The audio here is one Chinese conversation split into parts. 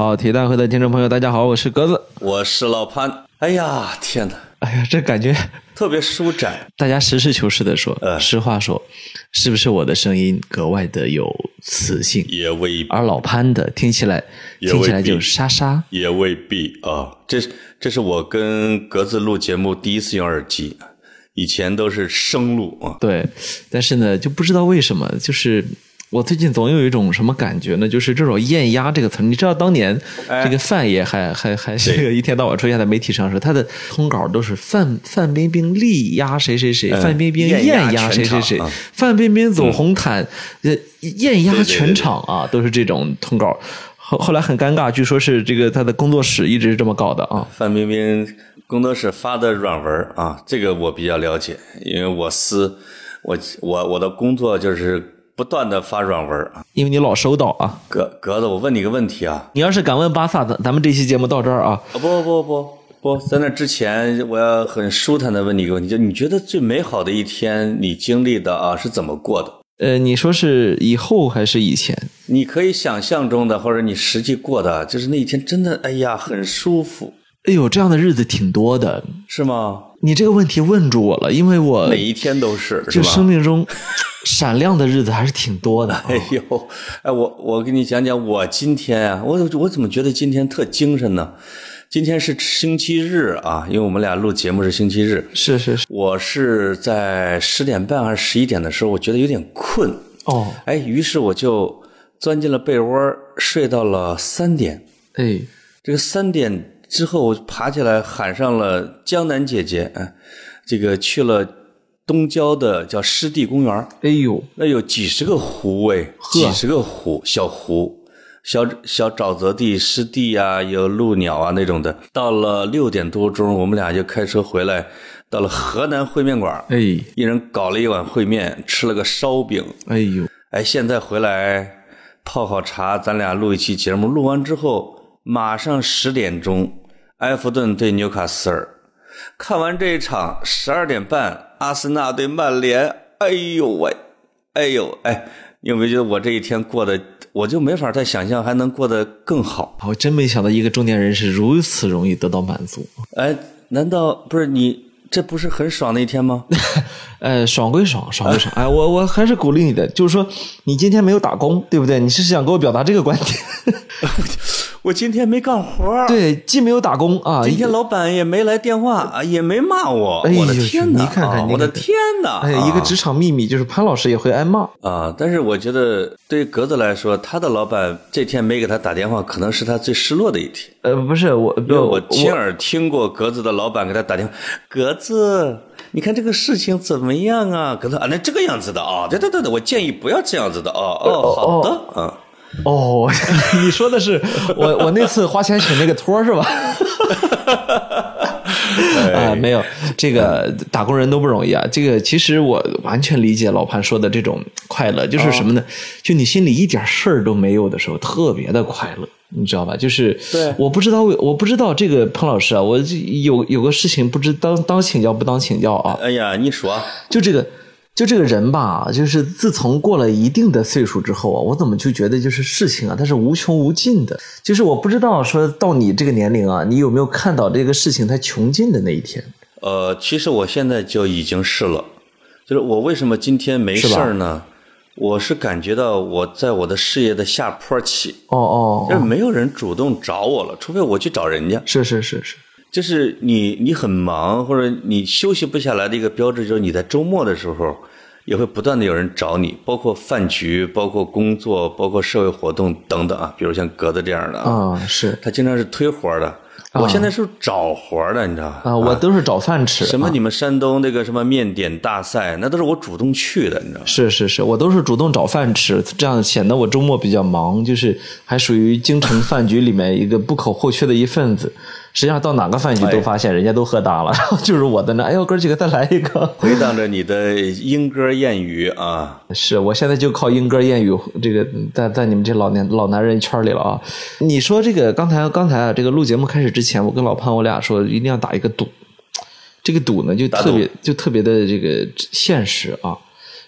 好，铁蛋会的听众朋友，大家好，我是格子。我是老潘。哎呀，天哪，哎呀，这感觉 特别舒展。大家实事求是的说，呃实话说，是不是我的声音格外的有磁性？也未必而老潘的听起来听起来就沙沙。也未必啊。这这是我跟格子录节目第一次用耳机，以前都是声录啊。对，但是呢，就不知道为什么，就是我最近总有一种什么感觉呢？就是这种“艳压”这个词儿，你知道当年哎这个范爷还还还这个一天到晚出现在媒体上的时，他的通稿都是范范冰冰力压谁谁谁，嗯范冰冰艳压谁谁谁范冰冰走红毯，呃，艳压全场啊，都是这种通稿。后后来很尴尬，据说是这个他的工作室一直是这么搞的啊。范冰冰工作室发的软文啊，这个我比较了解，因为我司我我我的工作就是不断的发软文啊。因为你老收到啊，格格子，我问你个问题啊，你要是敢问巴萨，咱咱们这期节目到这儿啊，啊不不不不，在那之前，我要很舒坦的问你一个问题，就你觉得最美好的一天，你经历的啊是怎么过的？呃，你说是以后还是以前？你可以想象中的，或者你实际过的，就是那一天真的，哎呀，很舒服，哎呦，这样的日子挺多的。是吗？你这个问题问住我了，因为我每一天都是，是就生？命中 闪亮的日子还是挺多的。哎呦，哎，我我跟你讲讲，我今天啊，我我怎么觉得今天特精神呢？今天是星期日啊，因为我们俩录节目是星期日，是是是，我是在十点半还是十一点的时候，我觉得有点困，哦，哎，于是我就钻进了被窝，睡到了三点。哎，这个三点之后，我爬起来喊上了江南姐姐，哎，这个去了东郊的叫湿地公园，哎呦，那有几十个湖哎，几十个湖小湖。小小沼泽地、湿地啊，有鹭鸟啊那种的。到了六点多钟，我们俩就开车回来，到了河南烩面馆，哎，一人搞了一碗烩面，吃了个烧饼，哎呦，哎，现在回来泡好茶，咱俩录一期节目。录完之后，马上十点钟，埃弗顿对纽卡斯尔。看完这一场，十二点半，阿森纳对曼联。哎呦喂，哎呦哎，你有没有觉得我这一天过得，我就没法再想象还能过得更好？我真没想到一个中年人是如此容易得到满足。哎，难道不是你？这不是很爽的一天吗？呃，爽归爽，爽归爽。哎，我我还是鼓励你的，就是说你今天没有打工，对不对？你是想给我表达这个观点？我今天没干活儿，对，既没有打工啊，今天老板也没来电话，啊也没骂我。我的天哪！你看看啊我的天哪！哎，一个职场秘密就是潘老师也会挨骂。啊，但是我觉得对于格子来说，他的老板这天没给他打电话，可能是他最失落的一天。呃，不是我，因为我亲耳听过格子的老板给他打电话，格子，你看这个事情怎么样啊？格子啊，那这个样子的啊，对对对对，我建议不要这样子的哦哦，好的，啊，哦，你说的是我我那次花钱请那个托是吧？啊，没有，这个打工人都不容易啊。这个其实我完全理解老潘说的这种快乐，就是什么呢？就你心里一点事儿都没有的时候，特别的快乐，你知道吧？就是对我不知道我不知道这个潘老师啊，我有有个事情不知当当请教不当请教啊。哎呀，你说，就这个，就这个人吧，就是自从过了一定的岁数之后啊，我怎么就觉得就是事情啊，它是无穷无尽的。就是我不知道说到你这个年龄啊，你有没有看到这个事情它穷尽的那一天？呃，其实我现在就已经是了，就是我为什么今天没事儿呢？我是感觉到我在我的事业的下坡期，哦哦，就是没有人主动找我了，除非我去找人家。是是是是，就是你你很忙或者你休息不下来的一个标志，就是你在周末的时候也会不断的有人找你，包括饭局、包括工作、包括社会活动等等啊，比如像格子这样的啊，啊是他经常是推活的。我现在是找活的，你知道吧？啊，我都是找饭吃。啊什么你们山东那个什么面点大赛，那都是我主动去的，你知道吗？是是是，我都是主动找饭吃，这样显得我周末比较忙，就是还属于京城饭局里面一个不可或缺的一份子。实际上到哪个饭局都发现人家都喝大了，然后就是我在那，哎呦哥几个再来一个。回荡着你的莺歌燕语啊，是我现在就靠莺歌燕语，这个在在你们这老年老男人圈里了啊。你说这个刚才刚才啊，这个录节目开始之前，我跟老潘我俩说一定要打一个赌，这个赌呢就特别就特别的这个现实啊。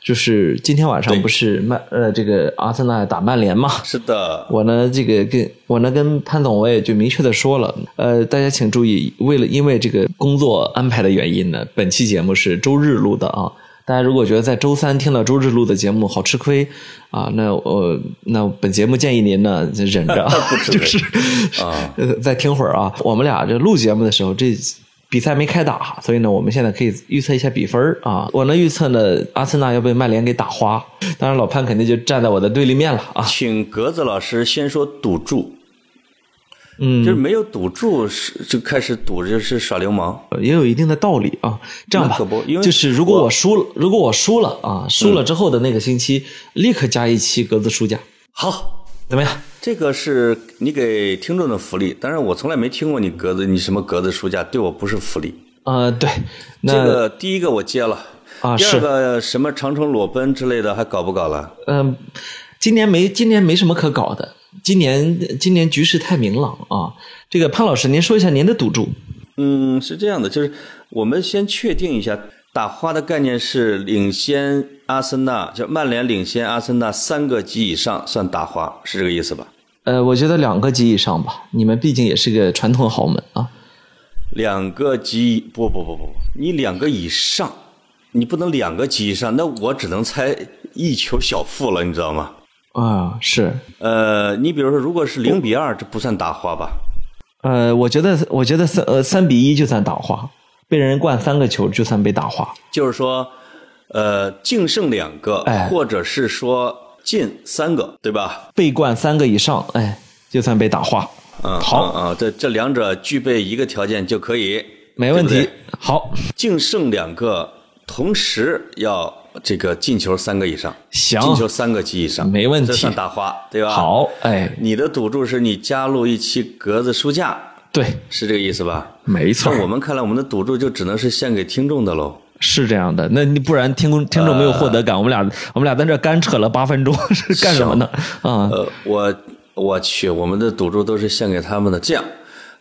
就是今天晚上不是曼呃这个阿森纳打曼联嘛？是的，我呢这个跟我呢跟潘总我也就明确的说了，呃，大家请注意，为了因为这个工作安排的原因呢，本期节目是周日录的啊。大家如果觉得在周三听到周日录的节目好吃亏啊，那我那本节目建议您呢忍着，就是啊，再听会儿啊。我们俩这录节目的时候这。比赛没开打，所以呢，我们现在可以预测一下比分啊。我呢预测呢，阿森纳要被曼联给打花。当然，老潘肯定就站在我的对立面了啊。请格子老师先说赌注，嗯，就是没有赌注是就开始赌，就是耍流氓，也有一定的道理啊。这样吧，就是如果我输了，如果我输了啊，输了之后的那个星期，立刻加一期格子书架。好，怎么样？这个是你给听众的福利，但是我从来没听过你格子，你什么格子书架对我不是福利。呃，对，这个第一个我接了啊，第二个什么长城裸奔之类的还搞不搞了？嗯，今年没今年没什么可搞的，今年今年局势太明朗啊。这个潘老师，您说一下您的赌注。嗯，是这样的，就是我们先确定一下。打花的概念是领先阿森纳，就曼联领先阿森纳三个级以上算打花，是这个意思吧？呃，我觉得两个级以上吧，你们毕竟也是个传统豪门啊。两个级不不不不不，你两个以上，你不能两个级以上，那我只能猜一球小负了，你知道吗？啊，是。呃，你比如说，如果是零比二，这不算打花吧？呃，我觉得，我觉得三呃三比一就算打花。被人灌三个球就算被打花，就是说，呃，净胜两个，或者是说进三个，对吧？被灌三个以上，哎，就算被打花。嗯，好啊，这这两者具备一个条件就可以，没问题。好，净胜两个，同时要这个进球三个以上，行，进球三个及以上，没问题，这算打花，对吧？好，哎，你的赌注是你加入一期格子书架。对，是这个意思吧？没错。那我们看来，我们的赌注就只能是献给听众的喽。是这样的，那你不然听听众没有获得感，我们俩我们俩在这干扯了八分钟 是干什么呢？啊，呃，我我去，我们的赌注都是献给他们的。这样，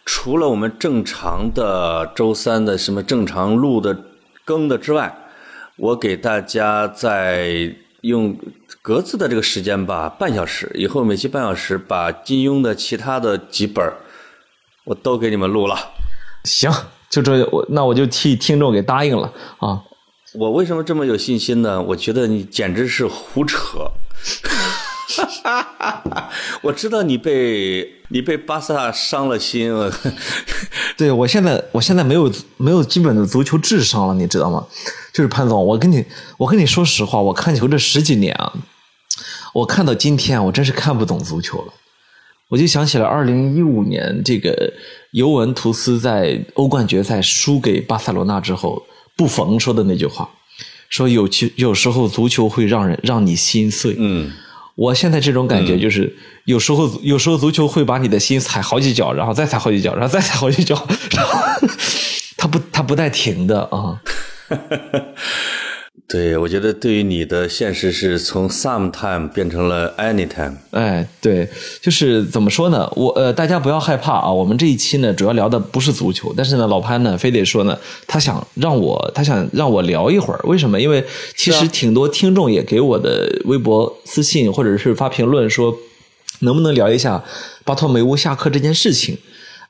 除了我们正常的周三的什么正常录的更的之外，我给大家在用格子的这个时间吧，半小时以后每期半小时，把金庸的其他的几本我都给你们录了，行，就这我那我就替听众给答应了啊！我为什么这么有信心呢？我觉得你简直是胡扯，我知道你被你被巴萨伤了心了。对我现在我现在没有没有基本的足球智商了，你知道吗？就是潘总，我跟你我跟你说实话，我看球这十几年啊，我看到今天我真是看不懂足球了。我就想起了二零一五年这个尤文图斯在欧冠决赛输给巴塞罗那之后，布冯说的那句话，说有其有时候足球会让人让你心碎。嗯，我现在这种感觉就是，有时候有时候足球会把你的心踩好几脚，然后再踩好几脚，然后再踩好几脚，然后 他不他不带停的啊。对，我觉得对于你的现实是从 sometime 变成了 anytime。哎，对，就是怎么说呢？我呃，大家不要害怕啊。我们这一期呢，主要聊的不是足球，但是呢，老潘呢，非得说呢，他想让我，他想让我聊一会儿。为什么？因为其实挺多听众也给我的微博私信或者是发评论说，能不能聊一下巴托梅乌下课这件事情。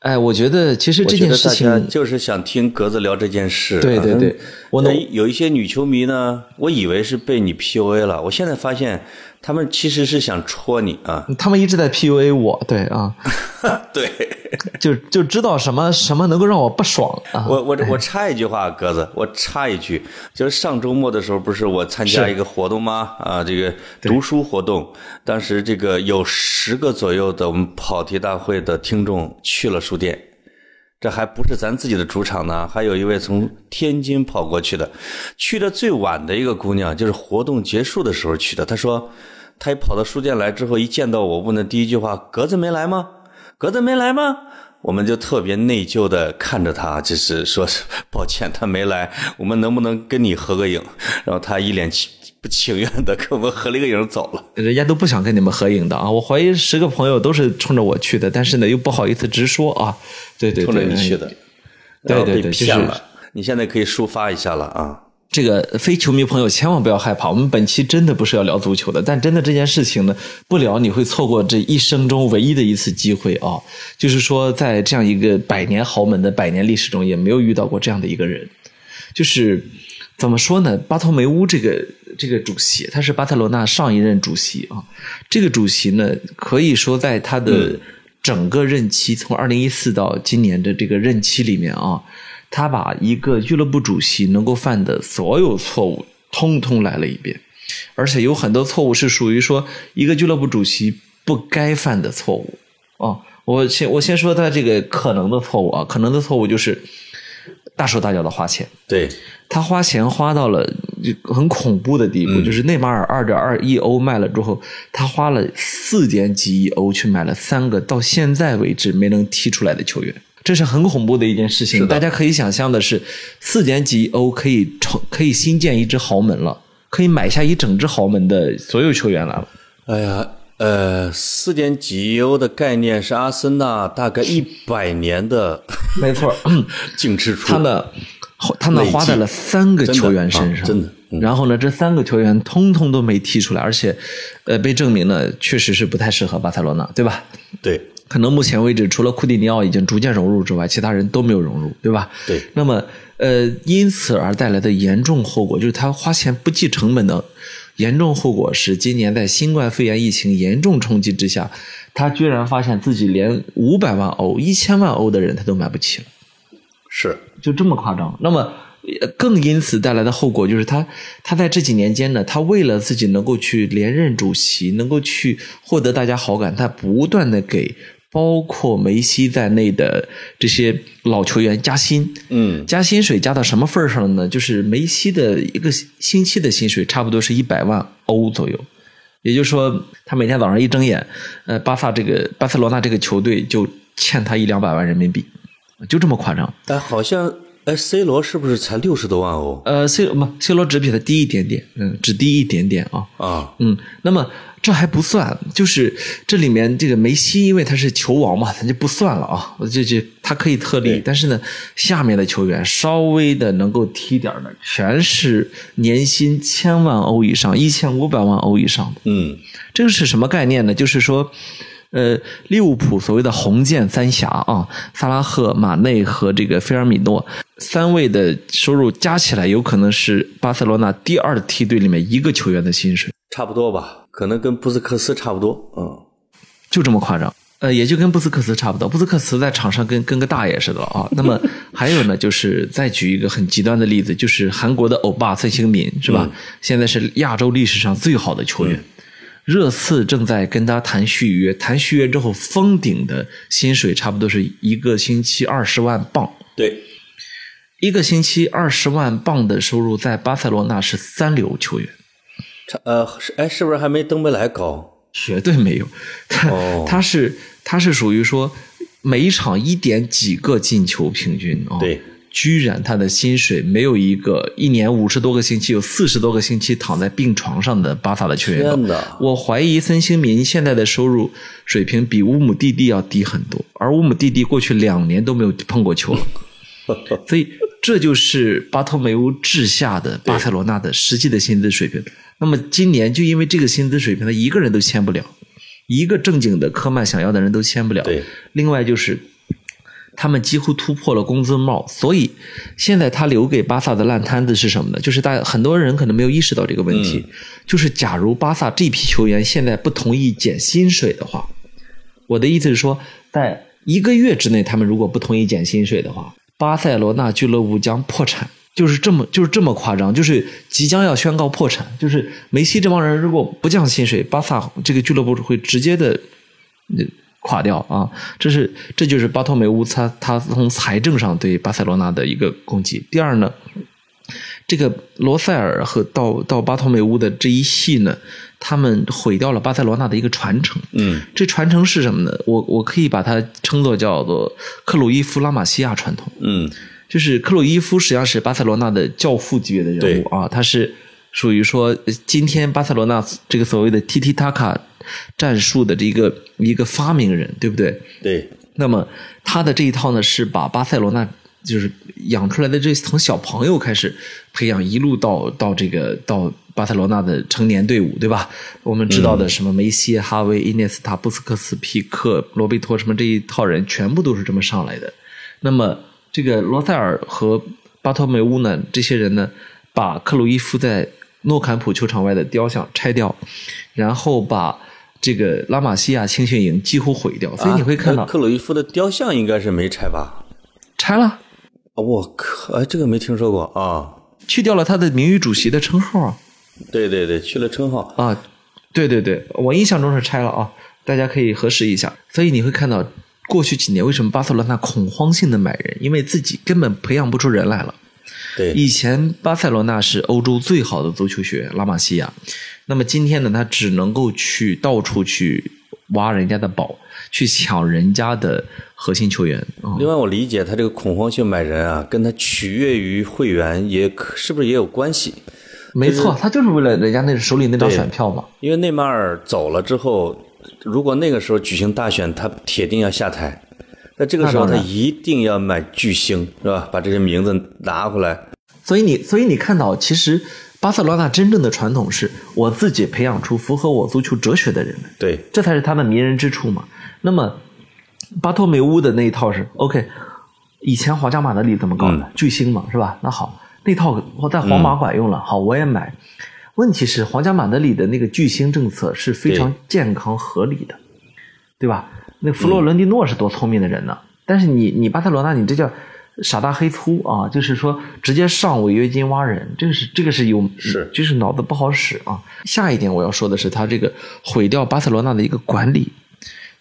哎，我觉得其实这件事情就是想听格子聊这件事。对对对，我能有一些女球迷呢，我以为是被你 PUA 了，我现在发现。他们其实是想戳你啊！他们一直在 PUA 我，对啊，对，就就知道什么什么能够让我不爽啊！我我我插一句话，鸽子，我插一句，就是上周末的时候，不是我参加一个活动吗？啊，这个读书活动，当时这个有十个左右的我们跑题大会的听众去了书店。这还不是咱自己的主场呢，还有一位从天津跑过去的，去的最晚的一个姑娘，就是活动结束的时候去的。她说，她一跑到书店来之后，一见到我，问的第一句话：“格子没来吗？格子没来吗？”我们就特别内疚的看着她，就是说抱歉，她没来，我们能不能跟你合个影？然后她一脸不情愿的跟我们合了一个影走了。人家都不想跟你们合影的啊！我怀疑十个朋友都是冲着我去的，但是呢又不好意思直说啊。对对对，冲着你去的，对对对，骗了。你现在可以抒发一下了啊！这个非球迷朋友千万不要害怕，我们本期真的不是要聊足球的，但真的这件事情呢，不聊你会错过这一生中唯一的一次机会啊！就是说，在这样一个百年豪门的百年历史中，也没有遇到过这样的一个人。就是怎么说呢？巴托梅乌这个这个主席，他是巴塞罗那上一任主席啊。这个主席呢，可以说在他的整个任期，从二零一四到今年的这个任期里面啊。他把一个俱乐部主席能够犯的所有错误，通通来了一遍，而且有很多错误是属于说一个俱乐部主席不该犯的错误啊。我先我先说他这个可能的错误啊，可能的错误就是大手大脚的花钱。对他花钱花到了很恐怖的地步，就是内马尔二点二亿欧卖了之后，他花了四点几亿欧去买了三个到现在为止没能踢出来的球员。这是很恐怖的一件事情，大家可以想象的是，四点几亿欧可以成可以新建一支豪门了，可以买下一整支豪门的所有球员来了。哎呀，呃，四点几亿欧的概念是阿森纳大概一百年的，没错，净支出。他呢，他呢花在了三个球员身上，真的。然后呢，这三个球员通通都没踢出来，而且，呃，被证明呢，确实是不太适合巴塞罗那，对吧？对。可能目前为止，除了库蒂尼奥已经逐渐融入之外，其他人都没有融入，对吧？对。那么，呃，因此而带来的严重后果，就是他花钱不计成本的严重后果是，今年在新冠肺炎疫情严重冲击之下，他居然发现自己连五百万欧、一千万欧的人他都买不起了。是，就这么夸张。那么。更因此带来的后果就是，他他在这几年间呢，他为了自己能够去连任主席，能够去获得大家好感，他不断的给包括梅西在内的这些老球员加薪，嗯，加薪水加到什么份上了呢？就是梅西的一个星期的薪水差不多是一百万欧左右，也就是说，他每天早上一睁眼，呃，巴萨这个巴塞罗那这个球队就欠他一两百万人民币，就这么夸张。但好像。哎，C 罗是不是才六十多万欧？呃，C 不，C 罗只比他低一点点，嗯，只低一点点啊。啊，嗯，那么这还不算，就是这里面这个梅西，因为他是球王嘛，他就不算了啊。这这他可以特例，但是呢，下面的球员稍微的能够踢点的，全是年薪千万欧以上，一千五百万欧以上的。嗯，这个是什么概念呢？就是说。呃，利物浦所谓的红箭三侠啊，萨拉赫、马内和这个菲尔米诺三位的收入加起来，有可能是巴塞罗那第二梯队里面一个球员的薪水，差不多吧？可能跟布斯克斯差不多，嗯，就这么夸张。呃，也就跟布斯克斯差不多，布斯克斯在场上跟跟个大爷似的啊。那么 还有呢，就是再举一个很极端的例子，就是韩国的欧巴孙兴民是吧？现在是亚洲历史上最好的球员。热刺正在跟他谈续约，谈续约之后封顶的薪水差不多是一个星期二十万镑。对，一个星期二十万镑的收入，在巴塞罗那是三流球员。呃，是哎，是不是还没登贝莱高？绝对没有，他他是他是属于说每一场一点几个进球平均啊。对。居然他的薪水没有一个一年五十多个星期有四十多个星期躺在病床上的巴萨的球员高。我怀疑孙兴民现在的收入水平比乌姆蒂蒂要低很多，而乌姆蒂蒂过去两年都没有碰过球了。所以这就是巴托梅乌治下的巴塞罗那的实际的薪资水平。那么今年就因为这个薪资水平，他一个人都签不了，一个正经的科曼想要的人都签不了。另外就是。他们几乎突破了工资帽，所以现在他留给巴萨的烂摊子是什么呢？就是大很多人可能没有意识到这个问题，就是假如巴萨这批球员现在不同意减薪水的话，我的意思是说，在一个月之内，他们如果不同意减薪水的话，巴塞罗那俱乐部将破产，就是这么就是这么夸张，就是即将要宣告破产，就是梅西这帮人如果不降薪水，巴萨这个俱乐部会直接的。垮掉啊！这是这就是巴托梅乌他他从财政上对巴塞罗那的一个攻击。第二呢，这个罗塞尔和到到巴托梅乌的这一系呢，他们毁掉了巴塞罗那的一个传承。嗯，这传承是什么呢？我我可以把它称作叫做克鲁伊夫拉玛西亚传统。嗯，就是克鲁伊夫实际上是巴塞罗那的教父级别的人物啊，他是属于说今天巴塞罗那这个所谓的 T T 塔卡。战术的这个一个发明人，对不对？对。那么他的这一套呢，是把巴塞罗那就是养出来的这从小朋友开始培养，一路到到这个到巴塞罗那的成年队伍，对吧？我们知道的什么梅西、哈维、伊涅斯塔、布斯克斯、皮克、罗贝托什么这一套人，全部都是这么上来的。那么这个罗塞尔和巴托梅乌呢，这些人呢，把克鲁伊夫在诺坎普球场外的雕像拆掉，然后把这个拉玛西亚青训营几乎毁掉，所以你会看到、啊克鲁伊夫的雕像应该是没拆吧？拆了，我靠，哎，这个没听说过啊。去掉了他的名誉主席的称号啊对对对，去了称号。啊，对对对，我印象中是拆了啊，大家可以核实一下。所以你会看到过去几年为什么巴塞罗那恐慌性的买人，因为自己根本培养不出人来了。对，以前巴塞罗那是欧洲最好的足球学院拉玛西亚，那么今天呢，他只能够去到处去挖人家的宝，去抢人家的核心球员啊。另外，我理解他这个恐慌性买人啊，跟他取悦于会员也可是不是也有关系？没错，他就是为了人家那手里那张选票嘛。因为内马尔走了之后，如果那个时候举行大选，他铁定要下台。那这个时候他一定要买巨星，是吧？把这些名字拿回来。所以你，所以你看到，其实巴塞罗那真正的传统是我自己培养出符合我足球哲学的人来。对，这才是他的迷人之处嘛。那么，巴托梅乌的那一套是 OK，以前皇家马德里怎么搞的？嗯巨星嘛，是吧？那好，那套我在皇马管用了，好，我也买。问题是，皇家马德里的那个巨星政策是非常健康合理的，对吧？那弗洛伦蒂诺是多聪明的人呢，但是你你巴塞罗那，你这叫傻大黑粗啊，就是说直接上违约金挖人，这个是这个是有是就是脑子不好使啊。下一点我要说的是，他这个毁掉巴塞罗那的一个管理，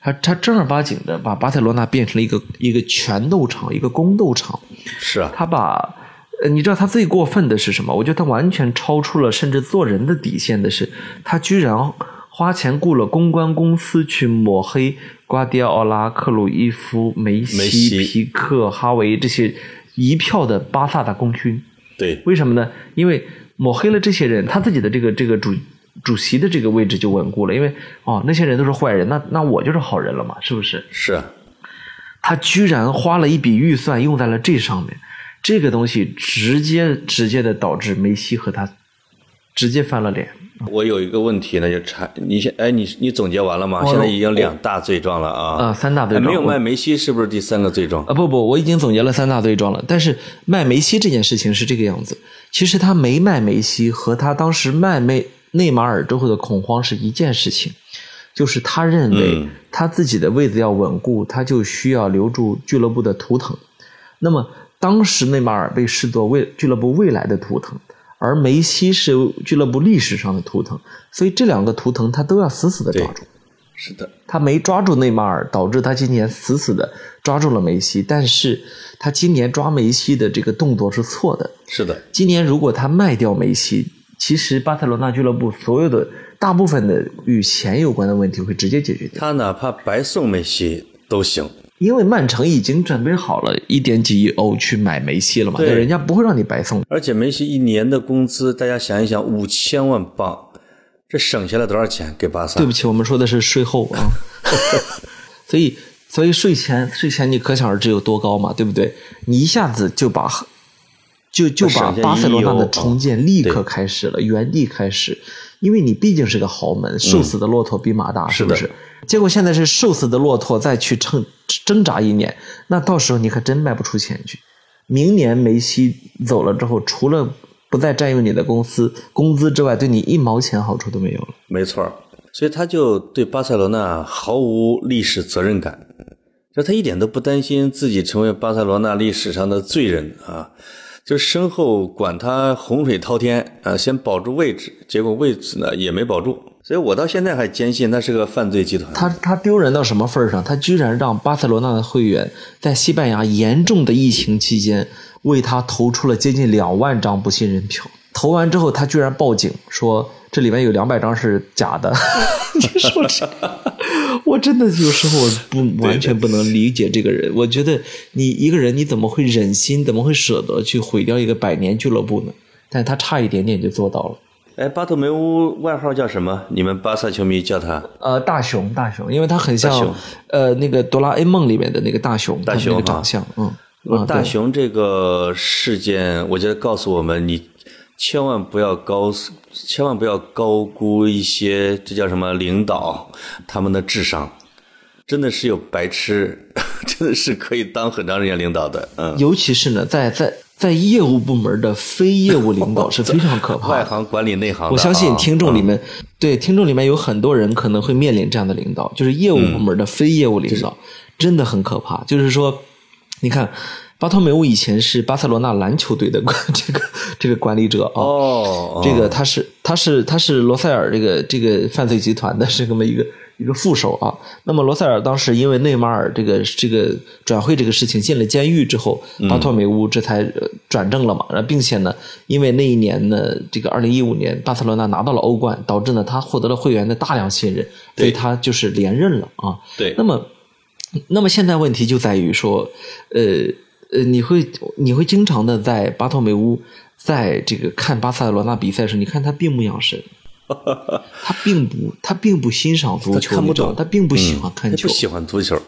他他正儿八经的把巴塞罗那变成了一个一个拳斗场，一个宫斗场。是啊，他把，呃，你知道他最过分的是什么？我觉得他完全超出了甚至做人的底线的是，他居然花钱雇了公关公司去抹黑瓜迪奥拉、克鲁伊夫、梅西、皮克、哈维这些一票的巴萨的功勋。对，为什么呢？因为抹黑了这些人，他自己的这个这个主主席的这个位置就稳固了。因为哦，那些人都是坏人，那那我就是好人了嘛，是不是？是啊，他居然花了一笔预算用在了这上面，这个东西直接直接的导致梅西和他直接翻了脸。我有一个问题呢，就查你现哎，你你总结完了吗？我现在已经两大罪状了啊！啊三大罪状哎没有卖梅西，是不是第三个罪状？啊不不，我已经总结了三大罪状了。但是卖梅西这件事情是这个样子，其实他没卖梅西和他当时卖内内马尔之后的恐慌是一件事情，就是他认为嗯他自己的位子要稳固，他就需要留住俱乐部的图腾。那么当时内马尔被视作未俱乐部未来的图腾，而梅西是俱乐部历史上的图腾，所以这两个图腾他都要死死的抓住。是的，他没抓住内马尔，导致他今年死死的抓住了梅西。但是他今年抓梅西的这个动作是错的。是的，今年如果他卖掉梅西，其实巴塞罗那俱乐部所有的大部分的与钱有关的问题会直接解决掉，他哪怕白送梅西都行。因为曼城已经准备好了一点几亿欧去买梅西了嘛，对人家不会让你白送。而且梅西一年的工资，大家想一想，五千万镑，这省下来多少钱给巴萨？对不起，我们说的是税后啊，所以所以税前税前你可想而知有多高嘛，对不对？你一下子就把就就把巴塞罗那的重建立刻开始了，原地开始，因为你毕竟是个豪门，瘦死的骆驼比马大，是不是是？结果现在是瘦死的骆驼再去挣挣扎一年，那到时候你可真卖不出钱去。明年梅西走了之后，除了不再占用你的公司工资之外，对你一毛钱好处都没有了。没错，所以他就对巴塞罗那毫无历史责任感，就他一点都不担心自己成为巴塞罗那历史上的罪人啊，就身后管他洪水滔天啊，先保住位置，结果位置呢也没保住，所以我到现在还坚信他是个犯罪集团。他他丢人到什么份儿上？他居然让巴塞罗那的会员在西班牙严重的疫情期间为他投出了接近两万张不信任票。投完之后，他居然报警说这里面有两百张是假的。你说这，我真的有时候我不 完全不能理解这个人。我觉得你一个人你怎么会忍心，怎么会舍得去毁掉一个百年俱乐部呢？但他差一点点就做到了。哎，巴特梅乌外号叫什么？你们巴萨球迷叫他呃，大熊，大熊，因为他很像呃那个哆啦 A 梦里面的那个大熊，大熊那个长相，嗯，大熊这个事件，我觉得告诉我们，你千万不要高，千万不要高估一些这叫什么领导他们的智商，真的是有白痴，真的是可以当很长时间领导的。嗯，尤其是呢，在在在业务部门的非业务领导是非常可怕的。外行管理内行我相信听众里嗯面，对听众里面有很多人可能会面临这样的领导，就是业务部门的非业务领导，真的很可怕。就是说，你看，巴托梅乌以前是巴塞罗那篮球队的管这个这个管理者啊，哦，这个他是他是他是罗塞尔这个这个犯罪集团的是这么一个一个副手啊。那么罗塞尔当时因为内马尔这个这个转会这个事情进了监狱之后，巴托梅乌这才呃转正了嘛。然后并且呢，因为那一年呢，这个二零一五年巴塞罗那拿到了欧冠，导致呢他获得了会员的大量信任，所以对他就是连任了啊。对那么，那么现在问题就在于说，呃呃，你会你会经常的在巴托梅乌，在这个看巴塞罗那比赛时，你看他并不养神，他并不他并不欣赏足球，他看不懂他并不喜欢看球，他不喜欢足球，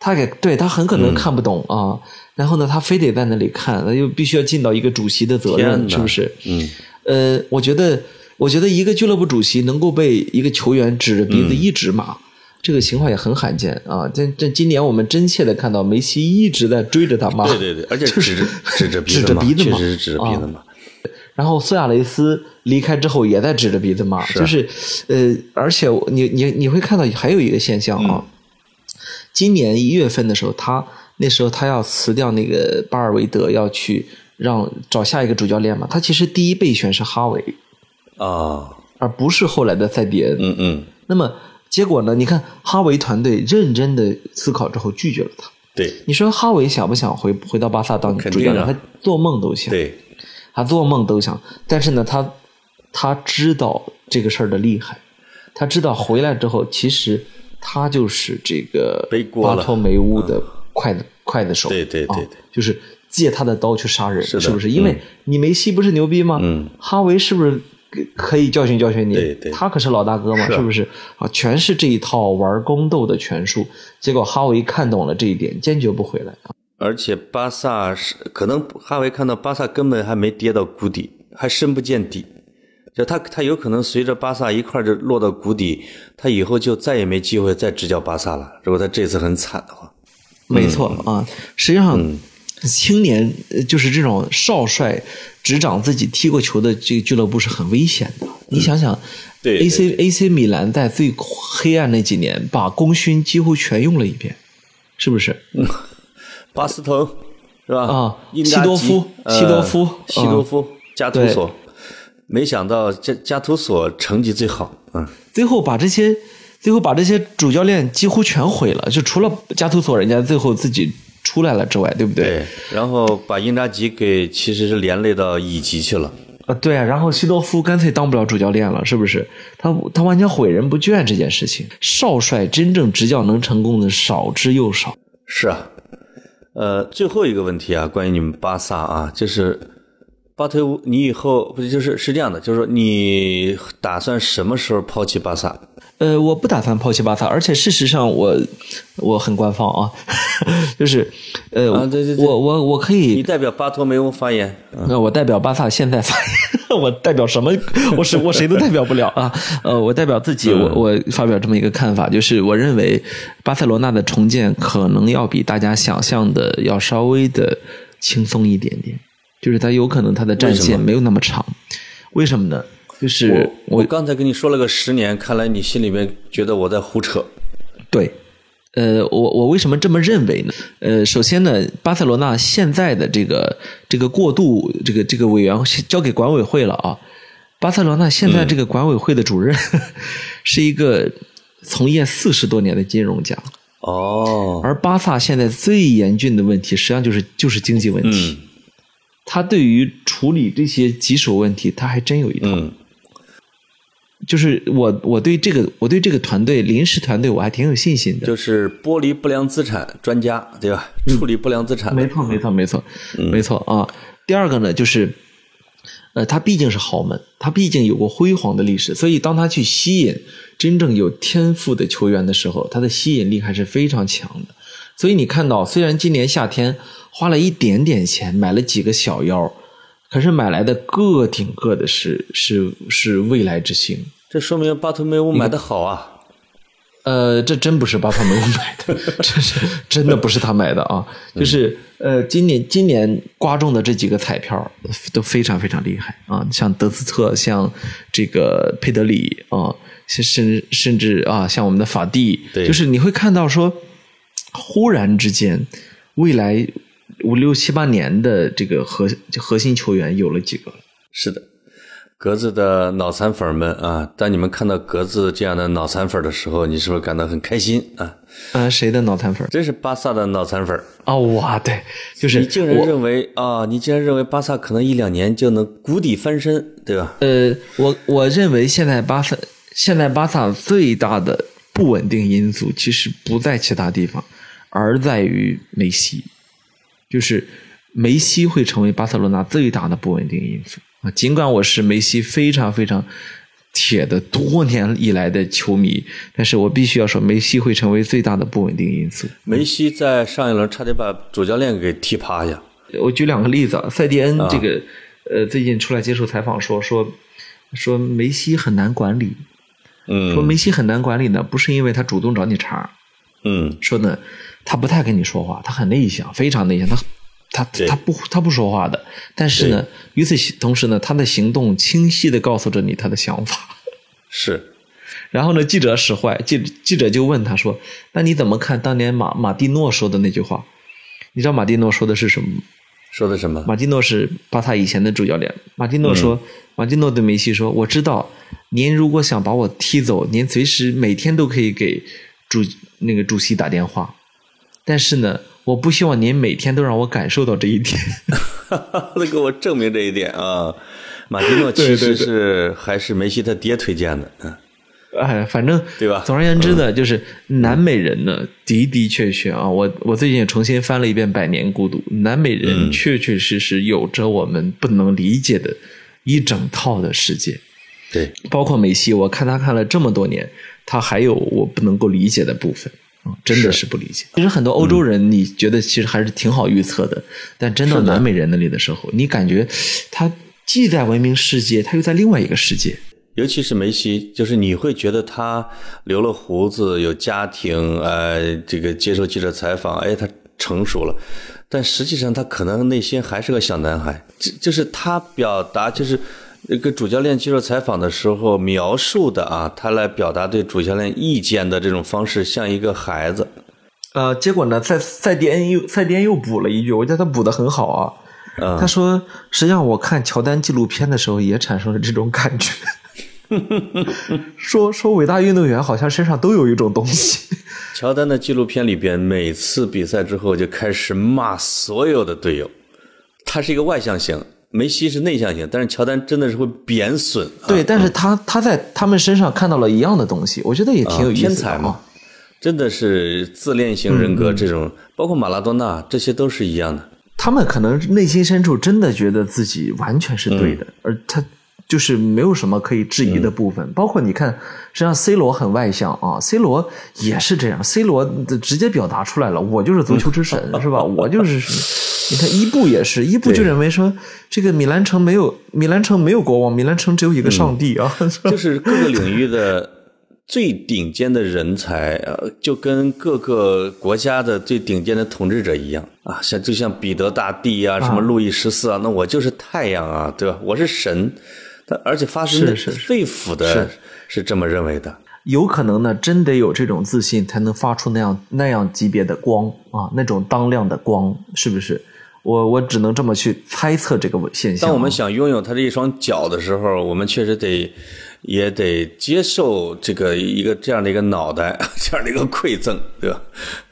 他给对他很可能看不懂啊，然后呢，他非得在那里看，那又必须要尽到一个主席的责任，是不是？嗯，呃，我觉得，我觉得一个俱乐部主席能够被一个球员指着嗯鼻子一直骂，这个情况也很罕见啊。这这今年我们真切的看到梅西一直在追着他骂，对对对，而且指着 指着鼻指子嘛，着鼻子嘛确实是指着鼻子嘛。然后苏亚雷斯离开之后也在指着鼻子骂，就是呃，而且你你你会看到还有一个现象啊，嗯今年一月份的时候，他那时候他要辞掉那个巴尔韦德，要去让找下一个主教练嘛，他其实第一备选是哈维，啊，而不是后来的塞迪恩。嗯嗯，那么结果呢？你看哈维团队认真的思考之后拒绝了他。对你说哈维想不想回回到巴萨当主教练？他做梦都想。对，他做梦都想，但是呢，他他知道这个事儿的厉害，他知道回来之后，其实他就是这个巴托梅乌的刽子刽子手，对对对啊对就是借他的刀去杀人，是的不是？因为嗯你梅西不是牛逼吗？嗯，哈维是不是可可以教训教训你？对对他可是老大哥嘛，是啊是不是？啊，全是这一套玩宫斗的权术，结果哈维看懂了这一点，坚决不回来啊。而且巴萨是可能哈维看到巴萨根本还没跌到谷底，还深不见底，就他他有可能随着巴萨一块儿就落到谷底，他以后就再也没机会再执教巴萨了。如果他这次很惨的话，没错嗯啊，实际上，青年呃就是这种少帅执掌自己踢过球的这个俱乐部是很危险的。你想想嗯对，A C A C 米兰在最黑暗那几年，把功勋几乎全用了一遍，是不是？巴斯滕是吧？啊西多夫呃西多夫西多夫，加图索，没想到加加图索成绩最好，嗯，最后把这些，最后把这些主教练几乎全毁了，就除了加图索人家最后自己出来了之外，对不对？对，然后把英扎吉给其实是连累到乙级去了，啊，对啊，然后西多夫干脆当不了主教练了，是不是？他他完全毁人不倦这件事情。少帅真正执教能成功的少之又少。是啊，呃，最后一个问题啊，关于你们巴萨啊，就是巴特乌，你以后不是就是是这样的，就是说你打算什么时候抛弃巴萨？呃，我不打算抛弃巴萨，而且事实上我我很官方啊，就是呃，啊对对对我我我可以你代表巴托梅乌发言，嗯那我代表巴萨现在发言，我代表什么？我是我谁都代表不了啊。呃，我代表自己，我我发表这么一个看法，就是我认为巴塞罗那的重建可能要比大家想象的要稍微的轻松一点点，就是他有可能他的战线没有那么长。为什么呢？就是我我刚才跟你说了个十年，看来你心里面觉得我在胡扯。对，呃，我我为什么这么认为呢？呃，首先呢，巴塞罗那现在的这个这个过渡，这个这个委员交给管委会了啊。巴塞罗那现在这个管委会的主任、是一个从业四十多年的金融家，哦，而巴萨现在最严峻的问题，实际上就是就是经济问题。嗯他对于处理这些棘手问题，他还真有一套。嗯，就是我我对这个我对这个团队临时团队我还挺有信心的。就是剥离不良资产专家，对吧？处理不良资产的，没错，没错，没错，嗯没错啊。第二个呢，就是，呃，他毕竟是豪门，他毕竟有过辉煌的历史，所以当他去吸引真正有天赋的球员的时候，他的吸引力还是非常强的。所以你看到，虽然今年夏天花了一点点钱买了几个小妖，可是买来的个顶个的是是是未来之星。这说明巴图梅乌买的好啊。呃，这真不是巴图梅乌买的，这是真的不是他买的啊！就是呃，今年今年刮中的这几个彩票都非常非常厉害啊，像德斯特，像这个佩德里啊，甚甚甚至啊，像我们的法蒂，就是你会看到说，忽然之间，未来五六七八年的这个核核心球员有了几个了。是的。格子的脑残粉们啊，当你们看到格子这样的脑残粉的时候，你是不是感到很开心啊？啊，谁的脑残粉？这是巴萨的脑残粉啊，哇，对，就是你竟然认为啊，你竟然认为巴萨可能一两年就能谷底翻身，对吧？呃，我我认为现在巴萨现在巴萨最大的不稳定因素其实不在其他地方，而在于梅西，就是梅西会成为巴塞罗那最大的不稳定因素。啊，尽管我是梅西非常非常铁的多年以来的球迷，但是我必须要说，梅西会成为最大的不稳定因素。梅西在上一轮差点把主教练给踢趴下。我举两个例子，塞蒂恩这个呃最近出来接受采访说说说梅西很难管理，嗯，说梅西很难管理呢，不是因为他主动找你茬，嗯，说呢他不太跟你说话，他很内向，非常内向，他。他他不他不说话的，但是呢，与此同时呢，他的行动清晰的告诉着你他的想法。是，然后呢，记者使坏，记记者就问他说：“那你怎么看当年马马蒂诺说的那句话？你知道马蒂诺说的是什么吗？说的什么？马蒂诺是巴萨以前的主教练。马蒂诺说，马蒂诺对梅西说：我知道，您如果想把我踢走，您随时每天都可以给主那个主席打电话，但是呢。”我不希望您每天都让我感受到这一点，那给我证明这一点啊！马蒂诺其实是还是梅西他爹推荐的，嗯，哎，反正对吧？总而言之呢，就是南美人呢的的确确啊，我我最近也重新翻了一遍《百年孤独》，南美人确确实实有着我们不能理解的一整套的世界，对，包括梅西，我看他看了这么多年，他还有我不能够理解的部分。真的是不理解。其实很多欧洲人，你觉得其实还是挺好预测的，但真到南美人那里的时候，你感觉他既在文明世界，他又在另外一个世界。尤其是梅西，就是你会觉得他留了胡子，有家庭，呃，这个接受记者采访，哎，他成熟了，但实际上他可能内心还是个小男孩。就就是他表达就是。那个主教练接受采访的时候描述的啊，他来表达对主教练意见的这种方式，像一个孩子。呃，结果呢，在赛迪恩又赛迪恩又补了一句，我觉得他补的很好啊。他说：“实际上，我看乔丹纪录片的时候也产生了这种感觉。说说伟大运动员好像身上都有一种东西。乔丹的纪录片里边，每次比赛之后就开始骂所有的队友。他是一个外向型。”梅西是内向型，但是乔丹真的是会贬损。对，但是他他在他们身上看到了一样的东西，我觉得也挺有意思。天才嘛，真的是自恋型人格，这种包括马拉多纳，这些都是一样的。他们可能内心深处真的觉得自己完全是对的，而他。就是没有什么可以质疑的部分，包括你看，实际上 C 罗很外向啊，C 罗也是这样，C 罗直接表达出来了，我就是足球之神，是吧？我就是，你看伊布也是，伊布就认为说，这个米兰城没有米兰城没有国王，米兰城只有一个上帝啊，就是各个领域的最顶尖的人才啊，就跟各个国家的最顶尖的统治者一样。啊，像就像彼得大帝啊，什么路易十四啊，那我就是太阳啊，对吧？我是神。而且发自肺腑的是这么认为的，有可能呢，真得有这种自信，才能发出那样那样级别的。光啊，那种当量的光，是不是？我我只能这么去猜测这个现象。当我们想拥有他这一双脚的时候，我们确实得也得接受这个一个这样的一个脑袋，这样的一个馈赠，对吧？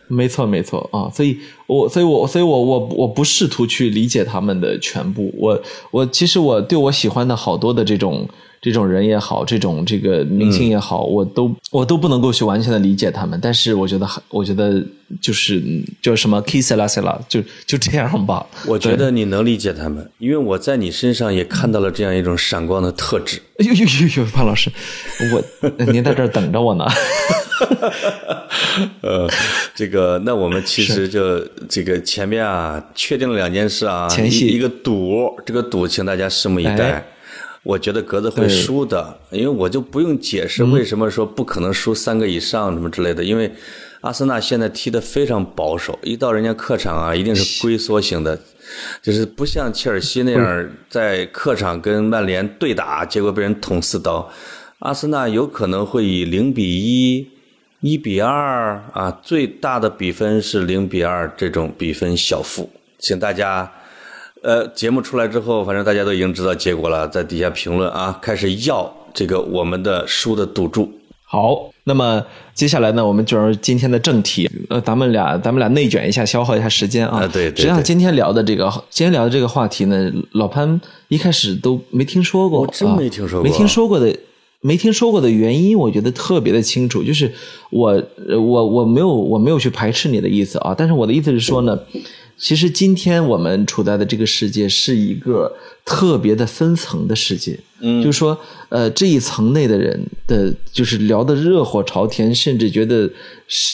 没错，没错啊，所以我所以我所以我我我不试图去理解他们的全部。我我其实我对我喜欢的好多的这种。这种人也好，这种这个明星也好，我都我都不能够去完全的理解他们。但是我觉得，我觉得就是叫什么 kiss la s la，就就这样吧。我觉得你能理解他们，因为我在你身上也看到了这样一种闪光的特质。哎呦呦呦呦，潘老师，我您在这儿等着我呢。呃，这个，那我们其实就这个前面啊，确定了两件事啊，前戏一个赌，这个赌，请大家拭目以待。我觉得格子会输的，因为我就不用解释为什么说不可能输三个以上什么之类的，因为阿森纳现在踢得非常保守，一到人家客场啊，一定是龟缩型的，就是不像切尔西那样在客场跟曼联对打，结果被人捅四刀。阿森纳有可能会以零比一、一比二啊，最大的比分是零比二这种比分小负，请大家。呃，节目出来之后，反正大家都已经知道结果了，在底下评论啊，开始要这个我们的书的赌注。好，那么接下来呢，我们就是今天的正题。呃，咱们俩，咱们俩内卷一下，消耗一下时间啊。对对。实际上，今天聊的这个，今天聊的这个话题呢，老潘一开始都没听说过，我真没听说过，没听说过的，没听说过的原因，我觉得特别的清楚，就是我，我，我没有，我没有去排斥你的意思啊，但是我的意思是说呢。其实今天我们处在的这个世界是一个特别的分层的世界，嗯，就是说，呃，这一层内的人的，就是聊的热火朝天，甚至觉得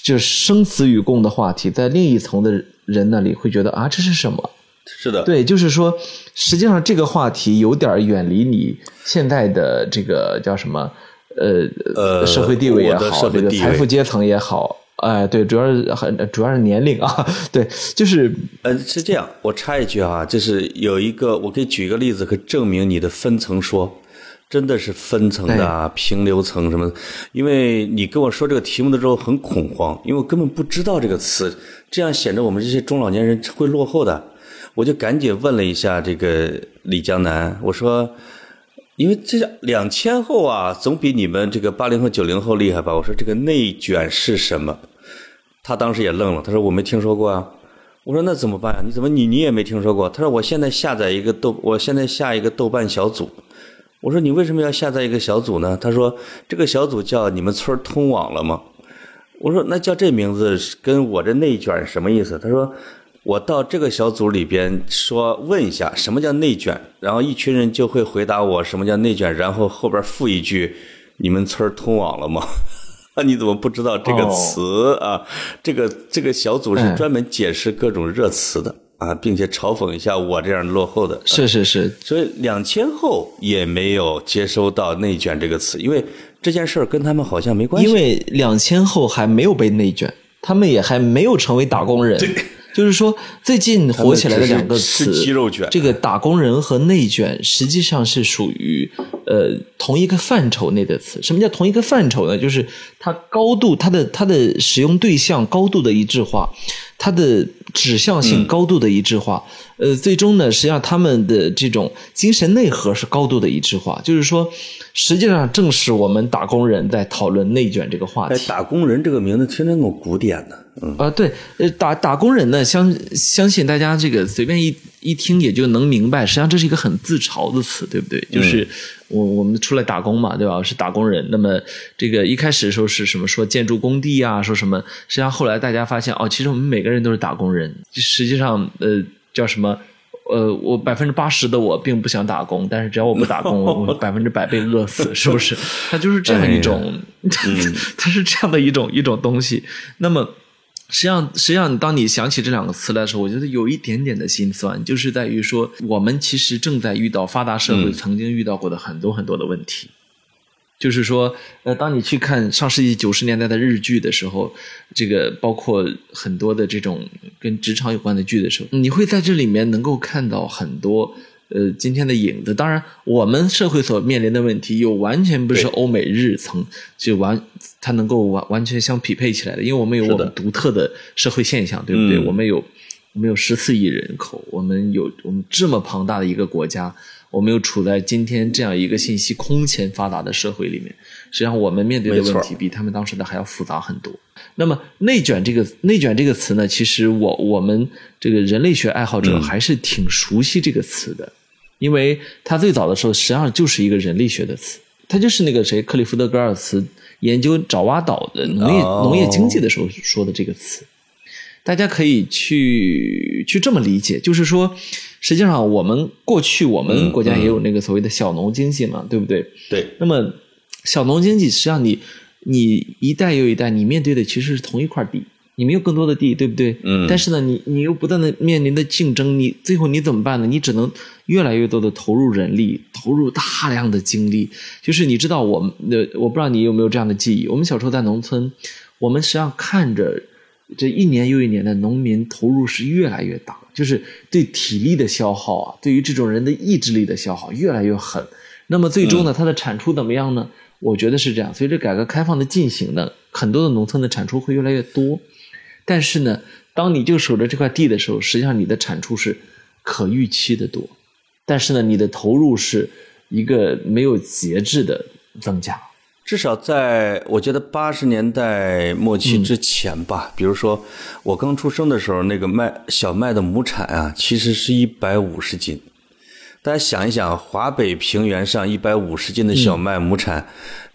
就是生死与共的话题，在另一层的人那里会觉得啊，这是什么？是的，对，就是说，实际上这个话题有点远离你现在的这个叫什么，呃呃，社会地位也好，这个财富阶层也好。哎，对，主要是很主要是年龄啊，对，就是呃是这样，我插一句啊，就是有一个，我可以举一个例子，可以证明你的分层说真的是分层的啊，平流层什么？因为你跟我说这个题目的时候很恐慌，因为我根本不知道这个词，这样显得我们这些中老年人会落后的，我就赶紧问了一下这个李江南，我说。因为这两千后啊，总比你们这个八零后、九零后厉害吧？我说这个内卷是什么？他当时也愣了，他说我没听说过啊。我说那怎么办呀？你怎么你你也没听说过？他说我现在下载一个豆，我现在下一个豆瓣小组。我说你为什么要下载一个小组呢？他说这个小组叫你们村通网了吗？我说那叫这名字跟我这内卷什么意思？他说。我到这个小组里边说问一下什么叫内卷，然后一群人就会回答我什么叫内卷，然后后边附一句：你们村通网了吗？那 你怎么不知道这个词啊？这个这个小组是专门解释各种热词的啊，并且嘲讽一下我这样落后的。是是是，所以两千后也没有接收到内卷这个词，因为这件事儿跟他们好像没关系。因为两千后还没有被内卷，他们也还没有成为打工人。就是说，最近火起来的两个词，这个打工人和内卷，实际上是属于呃同一个范畴内的词。什么叫同一个范畴呢？就是它高度，它的它的使用对象高度的一致化，它的指向性高度的一致化。呃，最终呢，实际上他们的这种精神内核是高度的一致化。就是说，实际上正是我们打工人在讨论内卷这个话题。打工人这个名字听着那么古典呢。啊，对，呃，打打工人呢，相相信大家这个随便一一听也就能明白，实际上这是一个很自嘲的词，对不对？就是我我们出来打工嘛，对吧？是打工人。那么这个一开始的时候是什么？说建筑工地啊，说什么？实际上后来大家发现，哦，其实我们每个人都是打工人。实际上，呃，叫什么？呃，我百分之八十的我并不想打工，但是只要我不打工，我百分之百被饿死，是不是？它就是这样一种，它是这样的一种一种东西。那么。实际上，实际上，当你想起这两个词来的时候，我觉得有一点点的心酸，就是在于说，我们其实正在遇到发达社会曾经遇到过的很多很多的问题。就是说，呃，当你去看上世纪九十年代的日剧的时候，这个包括很多的这种跟职场有关的剧的时候，你会在这里面能够看到很多。呃，今天的影子，当然，我们社会所面临的问题又完全不是欧美日层就完，它能够完完全相匹配起来的，因为我们有我们独特的社会现象，对不对？我们有我们有十四亿人口，我们有我们这么庞大的一个国家，我我们又处在今天这样一个信息空前发达的社会里面，实际上我们面对的问题比他们当时的还要复杂很多。那么“内卷”这个“内卷”这个词呢，其实我我们这个人类学爱好者还是挺熟悉这个词的，因为它最早的时候实际上就是一个人类学的词，它就是那个谁克里夫德·格尔茨研究爪哇岛的农业农业经济的时候说的这个词。大家可以去去这么理解，就是说，实际上我们过去我们国家也有那个所谓的小农经济嘛，对不对？对。那么小农经济实际上你你一代又一代，你面对的其实是同一块地，你没有更多的地，对不对？嗯。但是呢，你你又不断的面临的竞争，你最后你怎么办呢？你只能越来越多的投入人力，投入大量的精力。就是你知道，我们的我不知道你有没有这样的记忆，我们小时候在农村，我们实际上看着。这一年又一年的农民投入是越来越大，就是对体力的消耗啊，对于这种人的意志力的消耗越来越狠。那么最终呢，它的产出怎么样呢？我觉得是这样。随着改革开放的进行呢，很多的农村的产出会越来越多。但是呢，当你就守着这块地的时候，实际上你的产出是可预期的多。但是呢，你的投入是一个没有节制的增加。至少在我觉得八十年代末期之前吧，比如说我刚出生的时候，那个麦小麦的亩产啊，其实是一百五十斤。大家想一想，华北平原上一百五十斤的小麦亩产，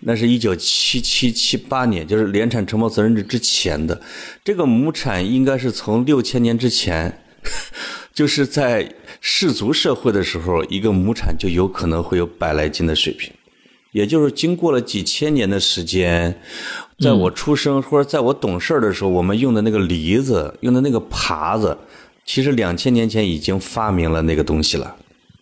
那是一九七七七八年，就是联产承包责任制之前的。这个亩产应该是从六千年之前，就是在氏族社会的时候，一个亩产就有可能会有百来斤的水平。也就是经过了几千年的时间，在我出生或者在我懂事的时候，我们用的那个犁子，用的那个耙子，其实两千年前已经发明了那个东西了，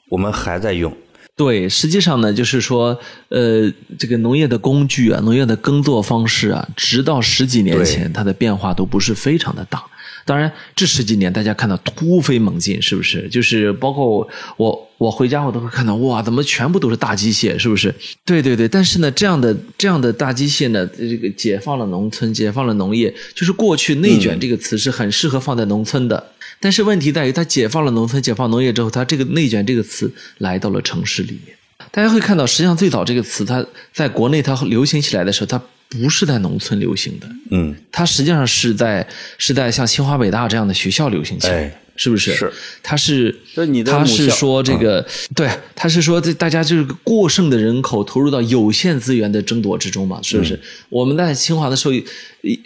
我们还在用。对，实际上呢，就是说，呃，这个农业的工具啊，农业的耕作方式啊，直到十几年前，它的变化都不是非常的大。当然，这十几年大家看到突飞猛进，是不是？就是包括我，我回家我都会看到，哇，怎么全部都是大机械，是不是？对对对。但是呢，这样的这样的大机械呢，这个解放了农村，解放了农业，就是过去“内卷”这个词是很适合放在农村的。但是问题在于，它解放了农村，解放农业之后，它这个“内卷”这个词来到了城市里面。大家会看到，实际上最早这个词，它在国内它流行起来的时候，它。不是在农村流行的，嗯，它实际上是在是在像清华北大这样的学校流行起来的，是不是？是，它是，就你的他是说这个，对，他是说这大家就是过剩的人口投入到有限资源的争夺之中嘛，是不是？我们在清华的时候，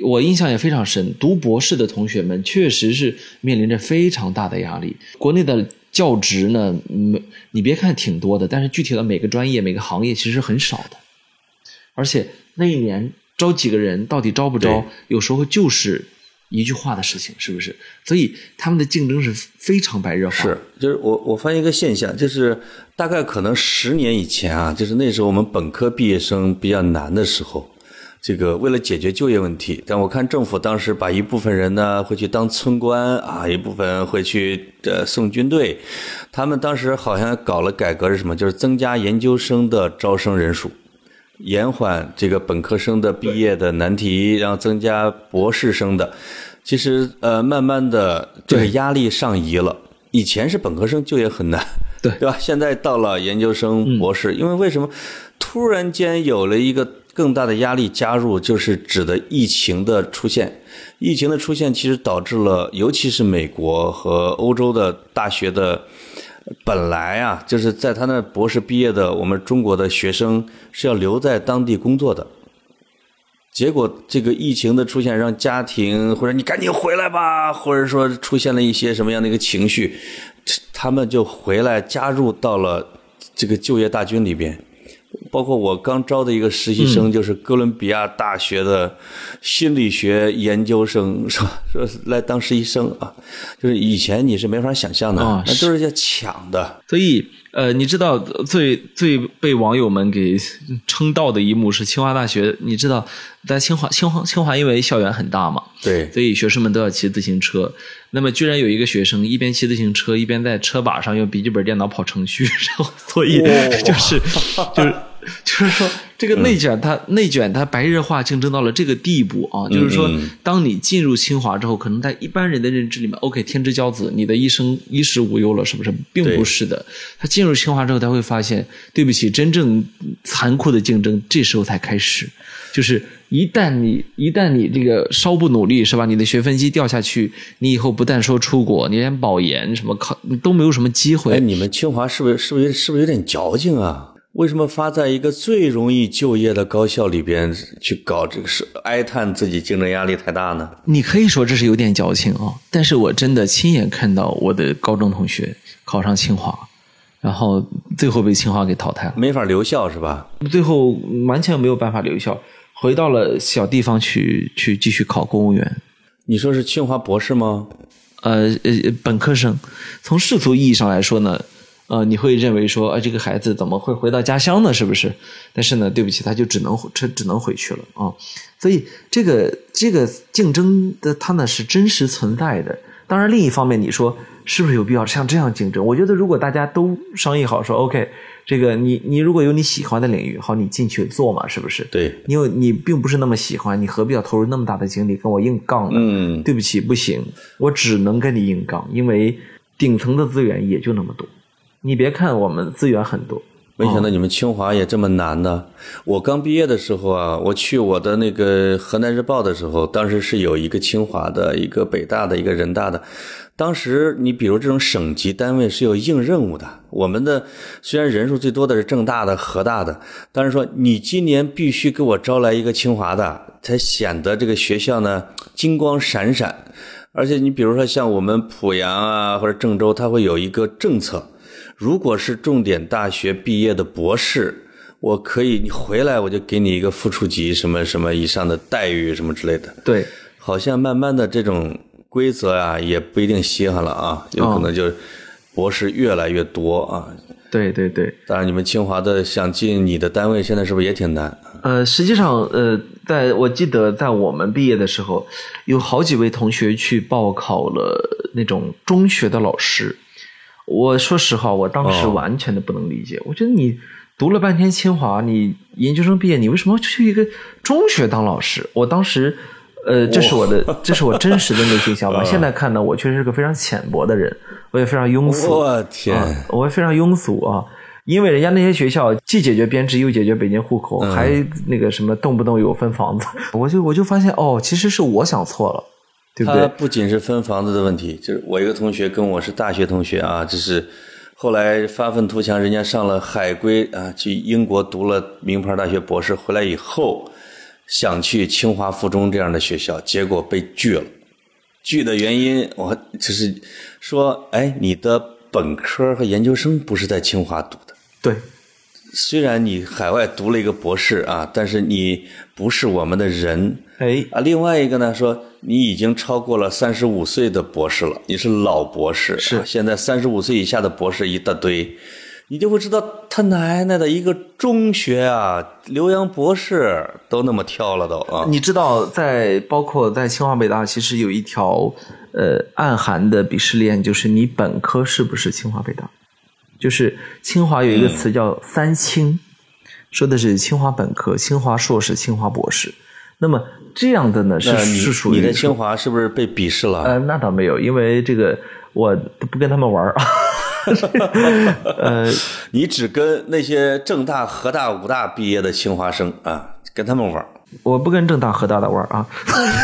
我印象也非常深，读博士的同学们确实是面临着非常大的压力。国内的教职呢，没你别看挺多的，但是具体的每个专业、每个行业其实很少的，而且。那一年招几个人，到底招不招？有时候就是一句话的事情，是不是？所以他们的竞争是非常白热化。是，就是我我发现一个现象，就是大概可能十年以前啊，就是那时候我们本科毕业生比较难的时候，这个为了解决就业问题，但我看政府当时把一部分人呢会去当村官啊，一部分会去呃送军队，他们当时好像搞了改革是什么？就是增加研究生的招生人数。延缓这个本科生的毕业的难题，然后增加博士生的，其实呃，慢慢的这个压力上移了。以前是本科生就业很难，对 对吧？现在到了研究生、博士，因为为什么突然间有了一个更大的压力加入，就是指的疫情的出现。疫情的出现其实导致了，尤其是美国和欧洲的大学的。本来啊，就是在他那博士毕业的我们中国的学生是要留在当地工作的，结果这个疫情的出现，让家庭或者你赶紧回来吧，或者说出现了一些什么样的一个情绪，他们就回来加入到了这个就业大军里边。包括我刚招的一个实习生，就是哥伦比亚大学的心理学研究生，是吧？说来当实习生啊，就是以前你是没法想象的，那都是要抢的。所以，呃，你知道最最被网友们给称道的一幕是清华大学，你知道在清华清华清华因为校园很大嘛，对，所以学生们都要骑自行车。那么，居然有一个学生一边骑自行车，一边在车把上用笔记本电脑跑程序，然后所以就是就是 就是说，这个内卷它内卷它白热化竞争到了这个地步啊，就是说，当你进入清华之后，可能在一般人的认知里面，OK，天之骄子，你的一生衣食无忧了，是不是？并不是的。他进入清华之后，他会发现，对不起，真正残酷的竞争这时候才开始。就是一旦你一旦你这个稍不努力，是吧？你的学分机掉下去，你以后不但说出国，你连保研什么考都没有什么机会。哎，你们清华是不是是不是是不是有点矫情啊？为什么发在一个最容易就业的高校里边去搞这个事？哀叹自己竞争压力太大呢？你可以说这是有点矫情啊，但是我真的亲眼看到我的高中同学考上清华，然后最后被清华给淘汰了，没法留校是吧？最后完全没有办法留校。回到了小地方去，去继续考公务员。你说是清华博士吗？呃呃，本科生。从世俗意义上来说呢，呃，你会认为说，啊，这个孩子怎么会回到家乡呢？是不是？但是呢，对不起，他就只能他只能回去了啊。所以这个这个竞争的它呢是真实存在的。当然，另一方面，你说是不是有必要像这样竞争？我觉得，如果大家都商议好说，OK。这个你你如果有你喜欢的领域，好，你进去做嘛，是不是？对，你有你并不是那么喜欢，你何必要投入那么大的精力跟我硬杠呢？嗯，对不起，不行，我只能跟你硬杠，因为顶层的资源也就那么多。你别看我们资源很多，没想到你们清华也这么难呢。我刚毕业的时候啊，我去我的那个河南日报的时候，当时是有一个清华的、一个北大的、一个人大的。当时你比如这种省级单位是有硬任务的，我们的虽然人数最多的是郑大的、河大的，但是说你今年必须给我招来一个清华的，才显得这个学校呢金光闪闪。而且你比如说像我们濮阳啊或者郑州，它会有一个政策，如果是重点大学毕业的博士，我可以你回来我就给你一个副处级什么什么以上的待遇什么之类的。对，好像慢慢的这种。规则啊，也不一定稀罕了啊，有可能就博士越来越多啊。对对对，当然你们清华的想进你的单位，现在是不是也挺难？呃，实际上，呃，在我记得在我们毕业的时候，有好几位同学去报考了那种中学的老师。我说实话，我当时完全的不能理解。我觉得你读了半天清华，你研究生毕业，你为什么要去一个中学当老师？我当时。呃，这是我的，这是我真实的内心想法。现在看呢，我确实是个非常浅薄的人，我也非常庸俗。我天，我也非常庸俗啊！因为人家那些学校既解决编制，又解决北京户口，还那个什么，动不动有分房子。我就我就发现，哦，其实是我想错了，对不对？不仅是分房子的问题，就是我一个同学跟我是大学同学啊，就是后来发愤图强，人家上了海归啊，去英国读了名牌大学博士，回来以后。想去清华附中这样的学校，结果被拒了。拒的原因，我就是说，哎，你的本科和研究生不是在清华读的。对，虽然你海外读了一个博士啊，但是你不是我们的人。哎，啊，另外一个呢，说你已经超过了三十五岁的博士了，你是老博士。是，现在三十五岁以下的博士一大堆。你就会知道他奶奶的一个中学啊，留洋博士都那么挑了都啊！你知道，在包括在清华北大，其实有一条呃暗含的鄙视链，就是你本科是不是清华北大？就是清华有一个词叫“三清”，说的是清华本科、清华硕士、清华博士。那么这样的呢，是是属于你的清华是不是被鄙视了？呃，那倒没有，因为这个我不跟他们玩啊。呃，你只跟那些正大、河大、武大毕业的清华生啊，跟他们玩。我不跟正大、河大的玩啊。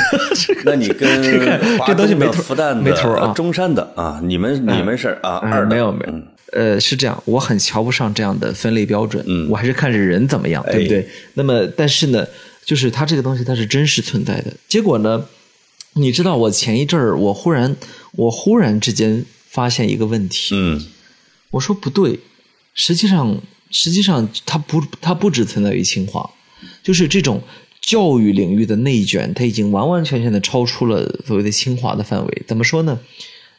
那你跟 这东西没复旦没头啊，中山的啊，你们你们是啊，二没有没有。呃，是这样，我很瞧不上这样的分类标准。嗯，我还是看着人怎么样，对不对？那么，但是呢，就是它这个东西它是真实存在的。结果呢，你知道，我前一阵儿，我忽然，我忽然之间。发现一个问题，嗯，我说不对，实际上，实际上它不，它不只存在于清华，就是这种教育领域的内卷，它已经完完全全的超出了所谓的清华的范围。怎么说呢？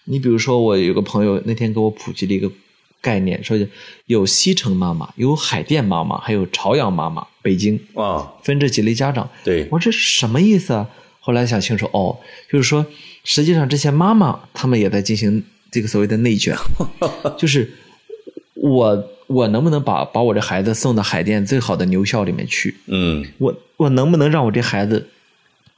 你比如说，我有个朋友那天给我普及了一个概念，说有西城妈妈，有海淀妈妈，还有朝阳妈妈，北京啊，分这几类家长。对，我说这是什么意思啊？后来想清楚，哦，就是说，实际上这些妈妈她们也在进行。这个所谓的内卷，就是我我能不能把把我这孩子送到海淀最好的牛校里面去？嗯，我我能不能让我这孩子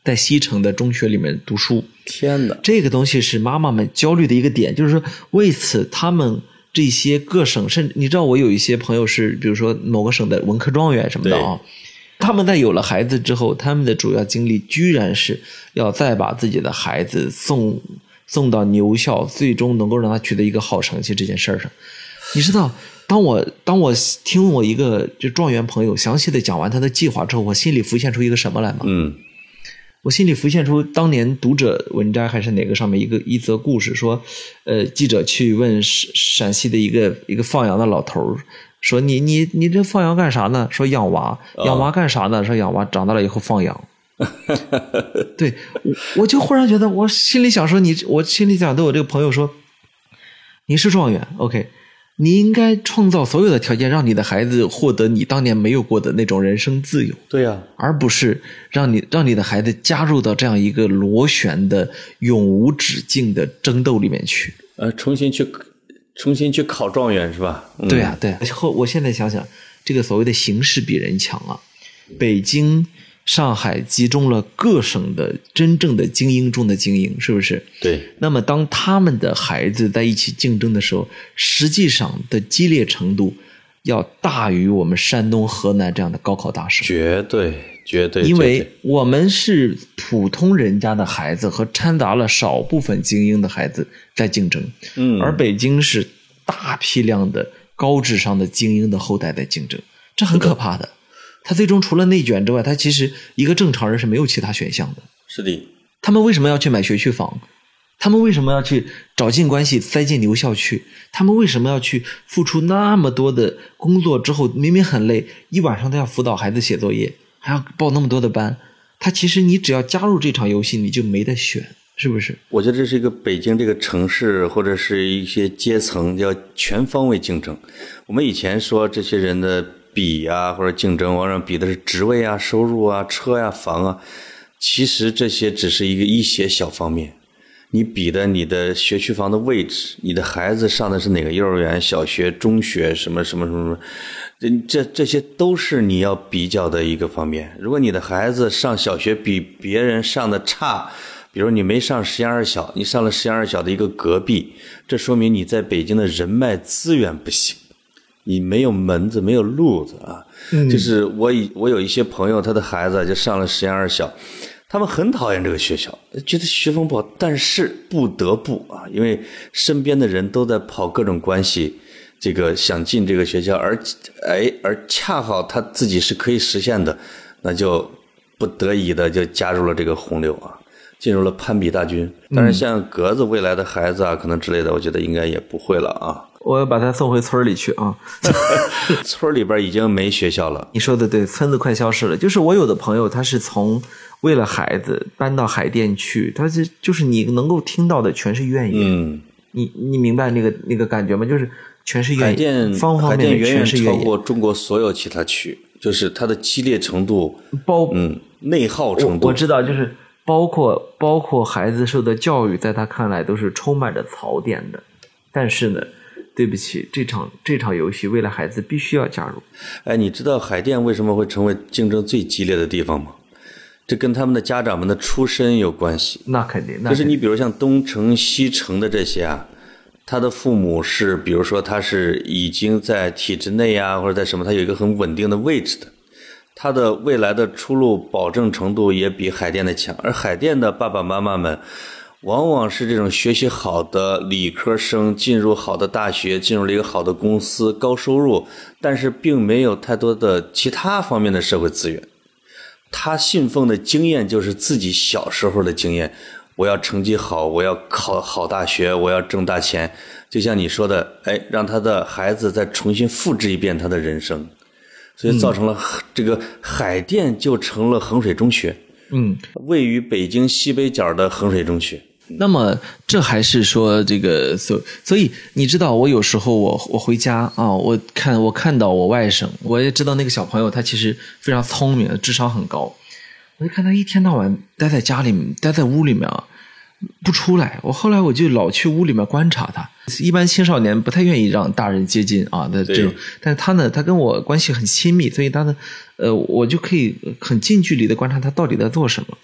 在西城的中学里面读书？天哪，这个东西是妈妈们焦虑的一个点，就是说为此他们这些各省，甚至你知道，我有一些朋友是，比如说某个省的文科状元什么的啊，他们在有了孩子之后，他们的主要精力居然是要再把自己的孩子送送到牛校，最终能够让他取得一个好成绩这件事儿上。你知道，当我当我听我一个就状元朋友详细的讲完他的计划之后，我心里浮现出一个什么来吗？嗯我心里浮现出当年读者文摘还是哪个上面一个一则故事，说，呃，记者去问陕陕西的一个一个放羊的老头儿，说你你你这放羊干啥呢？说养娃，养娃干啥呢？说养娃长大了以后放羊。对，我我就忽然觉得，我心里想说你，我心里想对我这个朋友说，你是状元，OK，你应该创造所有的条件，让你的孩子获得你当年没有过的那种人生自由。对呀、而不是让你让你的孩子加入到这样一个螺旋的永无止境的争斗里面去。呃，重新去重新去考状元是吧？嗯、对啊，对啊。后我现在想想，这个所谓的形势比人强啊，北京、上海集中了各省的真正的精英中的精英，是不是？对，那么当他们的孩子在一起竞争的时候，实际上的激烈程度要大于我们山东、河南这样的高考大省。绝对绝对，因为我们是普通人家的孩子和掺杂了少部分精英的孩子在竞争，嗯，而北京是大批量的高智商的精英的后代在竞争，这很可怕的。他最终除了内卷之外，他其实一个正常人是没有其他选项的。是的，他们为什么要去买学区房？他们为什么要去找近关系塞进牛校去？他们为什么要去付出那么多的工作之后，明明很累，一晚上都要辅导孩子写作业，还要报那么多的班？他其实你只要加入这场游戏，你就没得选，是不是？我觉得这是一个北京这个城市或者是一些阶层要全方位竞争。我们以前说这些人的比啊或者竞争，往往比的是职位啊、收入啊、车呀、房啊，其实这些只是一个一些小方面。你比的你的学区房的位置，你的孩子上的是哪个幼儿园、小学、中学，什么什么什么什么，这这这些都是你要比较的一个方面。如果你的孩子上小学比别人上的差，比如你没上实验二小，你上了实验二小的一个隔壁，这说明你在北京的人脉资源不行，你没有门子，没有路子啊。就是我以我有一些朋友，他的孩子就上了实验二小。他们很讨厌这个学校，觉得学风不好，但是不得不啊，因为身边的人都在跑各种关系，这个想进这个学校，而哎，而恰好他自己是可以实现的，那就不得已的就加入了这个洪流啊，进入了攀比大军。但是，像格子未来的孩子啊，可能之类的，我觉得应该也不会了啊。我要把他送回村里去啊！村里边已经没学校了。你说的对，村子快消失了。就是我有的朋友，他是从为了孩子搬到海淀去，他是就是你能够听到的全是怨言。嗯，你你明白那个那个感觉吗？就是全是怨言海淀言，方方海面面全是怨言，过中国所有其他区，就是它的激烈程度，包嗯，内耗程度。我我知道，就是包括包括孩子受的教育，在他看来都是充满着槽点的。但是呢，对不起，这场这场游戏为了孩子必须要加入。哎，你知道海淀为什么会成为竞争最激烈的地方吗？这跟他们的家长们的出身有关系。那肯定，那就是你比如像东城、西城的这些啊，他的父母是，比如说他是已经在体制内啊，或者在什么，他有一个很稳定的位置的，他的未来的出路保证程度也比海淀的强。而海淀的爸爸妈妈们，往往是这种学习好的理科生，进入好的大学，进入了一个好的公司，高收入，但是并没有太多的其他方面的社会资源。他信奉的经验就是自己小时候的经验，我要成绩好，我要考好大学，我要挣大钱。就像你说的，哎，让他的孩子再重新复制一遍他的人生，所以造成了这个海淀就成了衡水中学，嗯，位于北京西北角的衡水中学。那么这还是说这个，所所以你知道，我有时候我我回家啊，我看我看到我外甥，我也知道那个小朋友他其实非常聪明，智商很高。我就看他一天到晚待在家里面，待在屋里面啊，不出来。我后来我就老去屋里面观察他。一般青少年不太愿意让大人接近啊的这种，但是他呢，他跟我关系很亲密，所以他呢，呃，我就可以很近距离的观察他到底在做什么。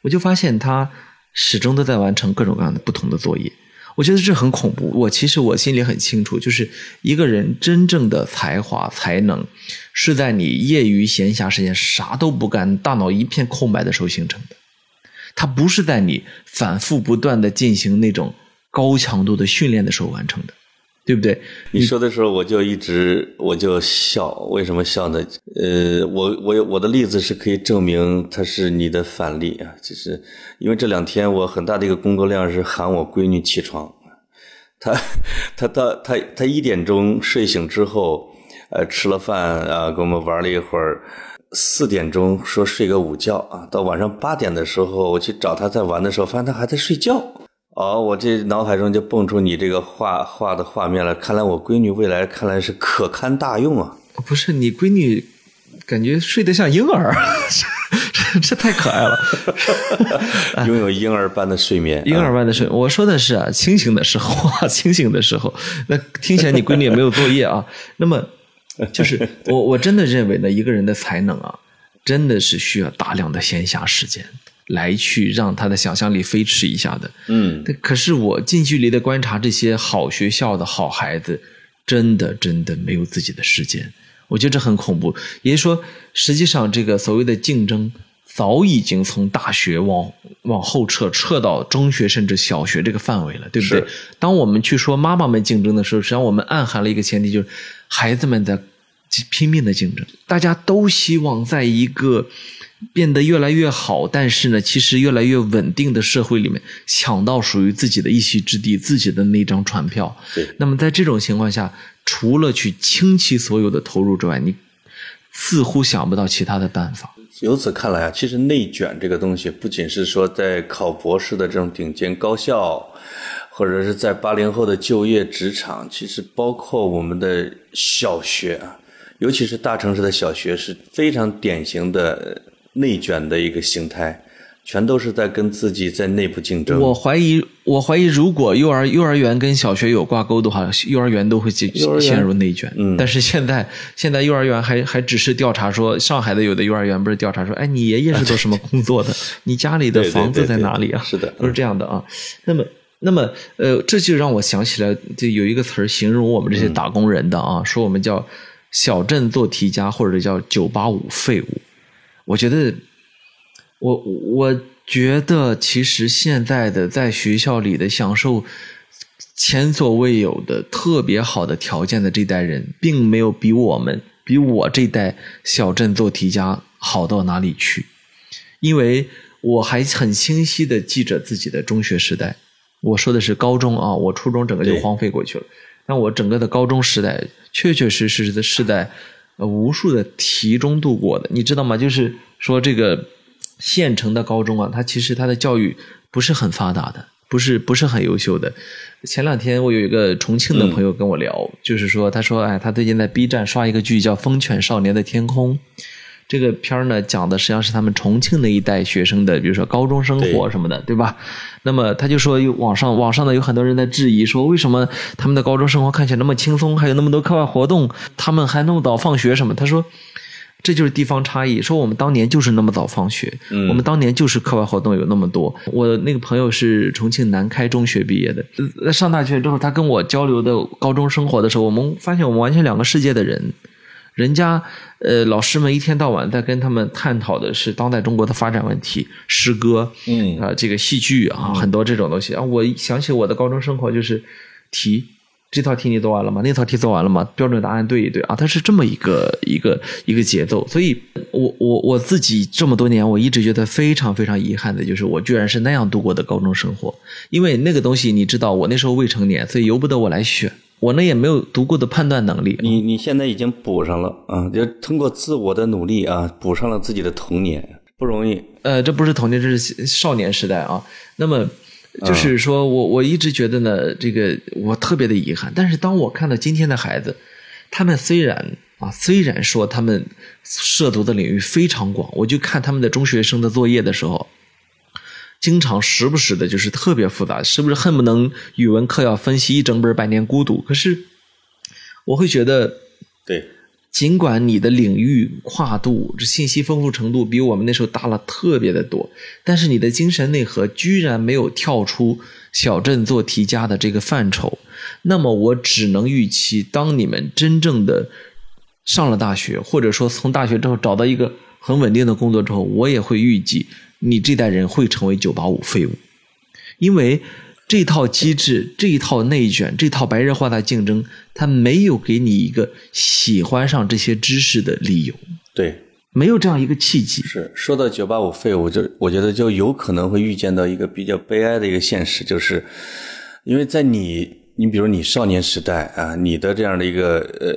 我就发现他始终都在完成各种各样的不同的作业。我觉得这很恐怖。我其实我心里很清楚，就是一个人真正的才华才能，是在你业余闲暇时间啥都不干，大脑一片空白的时候形成的。它不是在你反复不断的进行那种高强度的训练的时候完成的。对不对？你说的时候，我就一直我就笑。为什么笑呢？呃，我我我的例子是可以证明它是你的反例啊。就是因为这两天我很大的一个工作量是喊我闺女起床，她她到她她一点钟睡醒之后，呃，吃了饭啊，跟我们玩了一会儿，四点钟说睡个午觉啊，到晚上八点的时候我去找她在玩的时候，发现她还在睡觉。哦，我这脑海中就蹦出你这个画画的画面了。看来我闺女未来看来是可堪大用啊！不是你闺女，感觉睡得像婴儿，这这太可爱了，拥有婴儿般的睡眠。婴儿般的睡，我说的是啊，清醒的时候啊，清醒的时候。那听起来你闺女也没有作业啊。那么，就是我我真的认为呢，一个人的才能啊，真的是需要大量的闲暇时间。来去让他的想象力飞驰一下的，嗯，可是我近距离的观察这些好学校的好孩子，真的真的没有自己的时间，我觉得这很恐怖。也就是说，实际上这个所谓的竞争早已经从大学往往后撤，撤到中学甚至小学这个范围了，对不对？当我们去说妈妈们竞争的时候，实际上我们暗含了一个前提，就是孩子们在拼命的竞争，大家都希望在一个。变得越来越好，但是呢，其实越来越稳定的社会里面，抢到属于自己的一席之地，自己的那张船票。对。那么在这种情况下，除了去倾其所有的投入之外，你似乎想不到其他的办法。由此看来啊，其实内卷这个东西，不仅是说在考博士的这种顶尖高校，或者是在八零后的就业职场，其实包括我们的小学啊，尤其是大城市的小学，是非常典型的。内卷的一个形态，全都是在跟自己在内部竞争。我怀疑，我怀疑，如果幼儿幼儿园跟小学有挂钩的话，幼儿园都会进陷入内卷。嗯，但是现在现在幼儿园还还只是调查说，上海的有的幼儿园不是调查说，哎，你爷爷是做什么工作的？你家里的房子在哪里啊？是的，都是这样的啊。那么，那么，呃，这就让我想起来，就有一个词儿形容我们这些打工人的啊，说我们叫小镇做题家，或者叫九八五废物。我觉得，我我觉得，其实现在的在学校里的享受前所未有的特别好的条件的这代人，并没有比我们比我这代小镇做题家好到哪里去。因为我还很清晰的记着自己的中学时代，我说的是高中啊，我初中整个就荒废过去了。那我整个的高中时代，确确实实的是在。呃，无数的题中度过的，你知道吗？就是说，这个县城的高中啊，它其实它的教育不是很发达的，不是不是很优秀的。前两天我有一个重庆的朋友跟我聊，就是说，他说，哎，他最近在 B 站刷一个剧叫《风犬少年的天空》。这个片儿呢，讲的实际上是他们重庆那一代学生的，比如说高中生活什么的，对吧？那么他就说，有网上网上呢有很多人在质疑，说为什么他们的高中生活看起来那么轻松，还有那么多课外活动，他们还那么早放学什么？他说，这就是地方差异。说我们当年就是那么早放学，我们当年就是课外活动有那么多。我那个朋友是重庆南开中学毕业的，在上大学之后，他跟我交流的高中生活的时候，我们发现我们完全两个世界的人。人家呃，老师们一天到晚在跟他们探讨的是当代中国的发展问题，诗歌，嗯啊，这个戏剧啊，很多这种东西啊。我想起我的高中生活，就是题，这套题你做完了吗？那套题做完了吗？标准答案对一对啊，它是这么一个一个一个节奏。所以，我我我自己这么多年，我一直觉得非常非常遗憾的，就是我居然是那样度过的高中生活。因为那个东西，你知道，我那时候未成年，所以由不得我来选。我呢也没有足够的判断能力。你你现在已经补上了啊，就通过自我的努力啊，补上了自己的童年，不容易。呃，这不是童年，这是少年时代啊。那么就是说我我一直觉得呢，这个我特别的遗憾。但是当我看到今天的孩子，他们虽然啊，虽然说他们涉足的领域非常广，我就看他们的中学生的作业的时候，经常时不时的就是特别复杂，是不是恨不能语文课要分析一整本《百年孤独》？可是我会觉得，对，尽管你的领域跨度、这信息丰富程度比我们那时候大了特别的多，但是你的精神内核居然没有跳出小镇做题家的这个范畴，那么我只能预期，当你们真正的上了大学，或者说从大学之后找到一个很稳定的工作之后，我也会预计你这代人会成为九八五废物，因为这套机制、这一套内卷、这套白热化的竞争，它没有给你一个喜欢上这些知识的理由，对，没有这样一个契机。是说到九八五废物，就我觉得就有可能会预见到一个比较悲哀的一个现实，就是因为在你，你比如你少年时代啊，你的这样的一个呃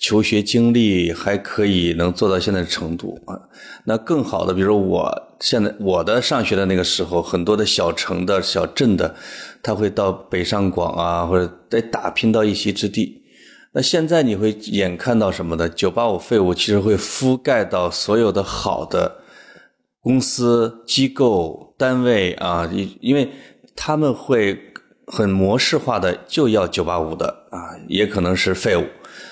求学经历还可以能做到现在的程度啊，那更好的，比如说我现在我的上学的那个时候，很多的小城的小镇的，他会到北上广啊，或者得打拼到一席之地。那现在你会眼看到什么呢？九八五废物其实会覆盖到所有的好的公司、机构、单位啊，因为他们会很模式化的就要九八五的啊，也可能是废物。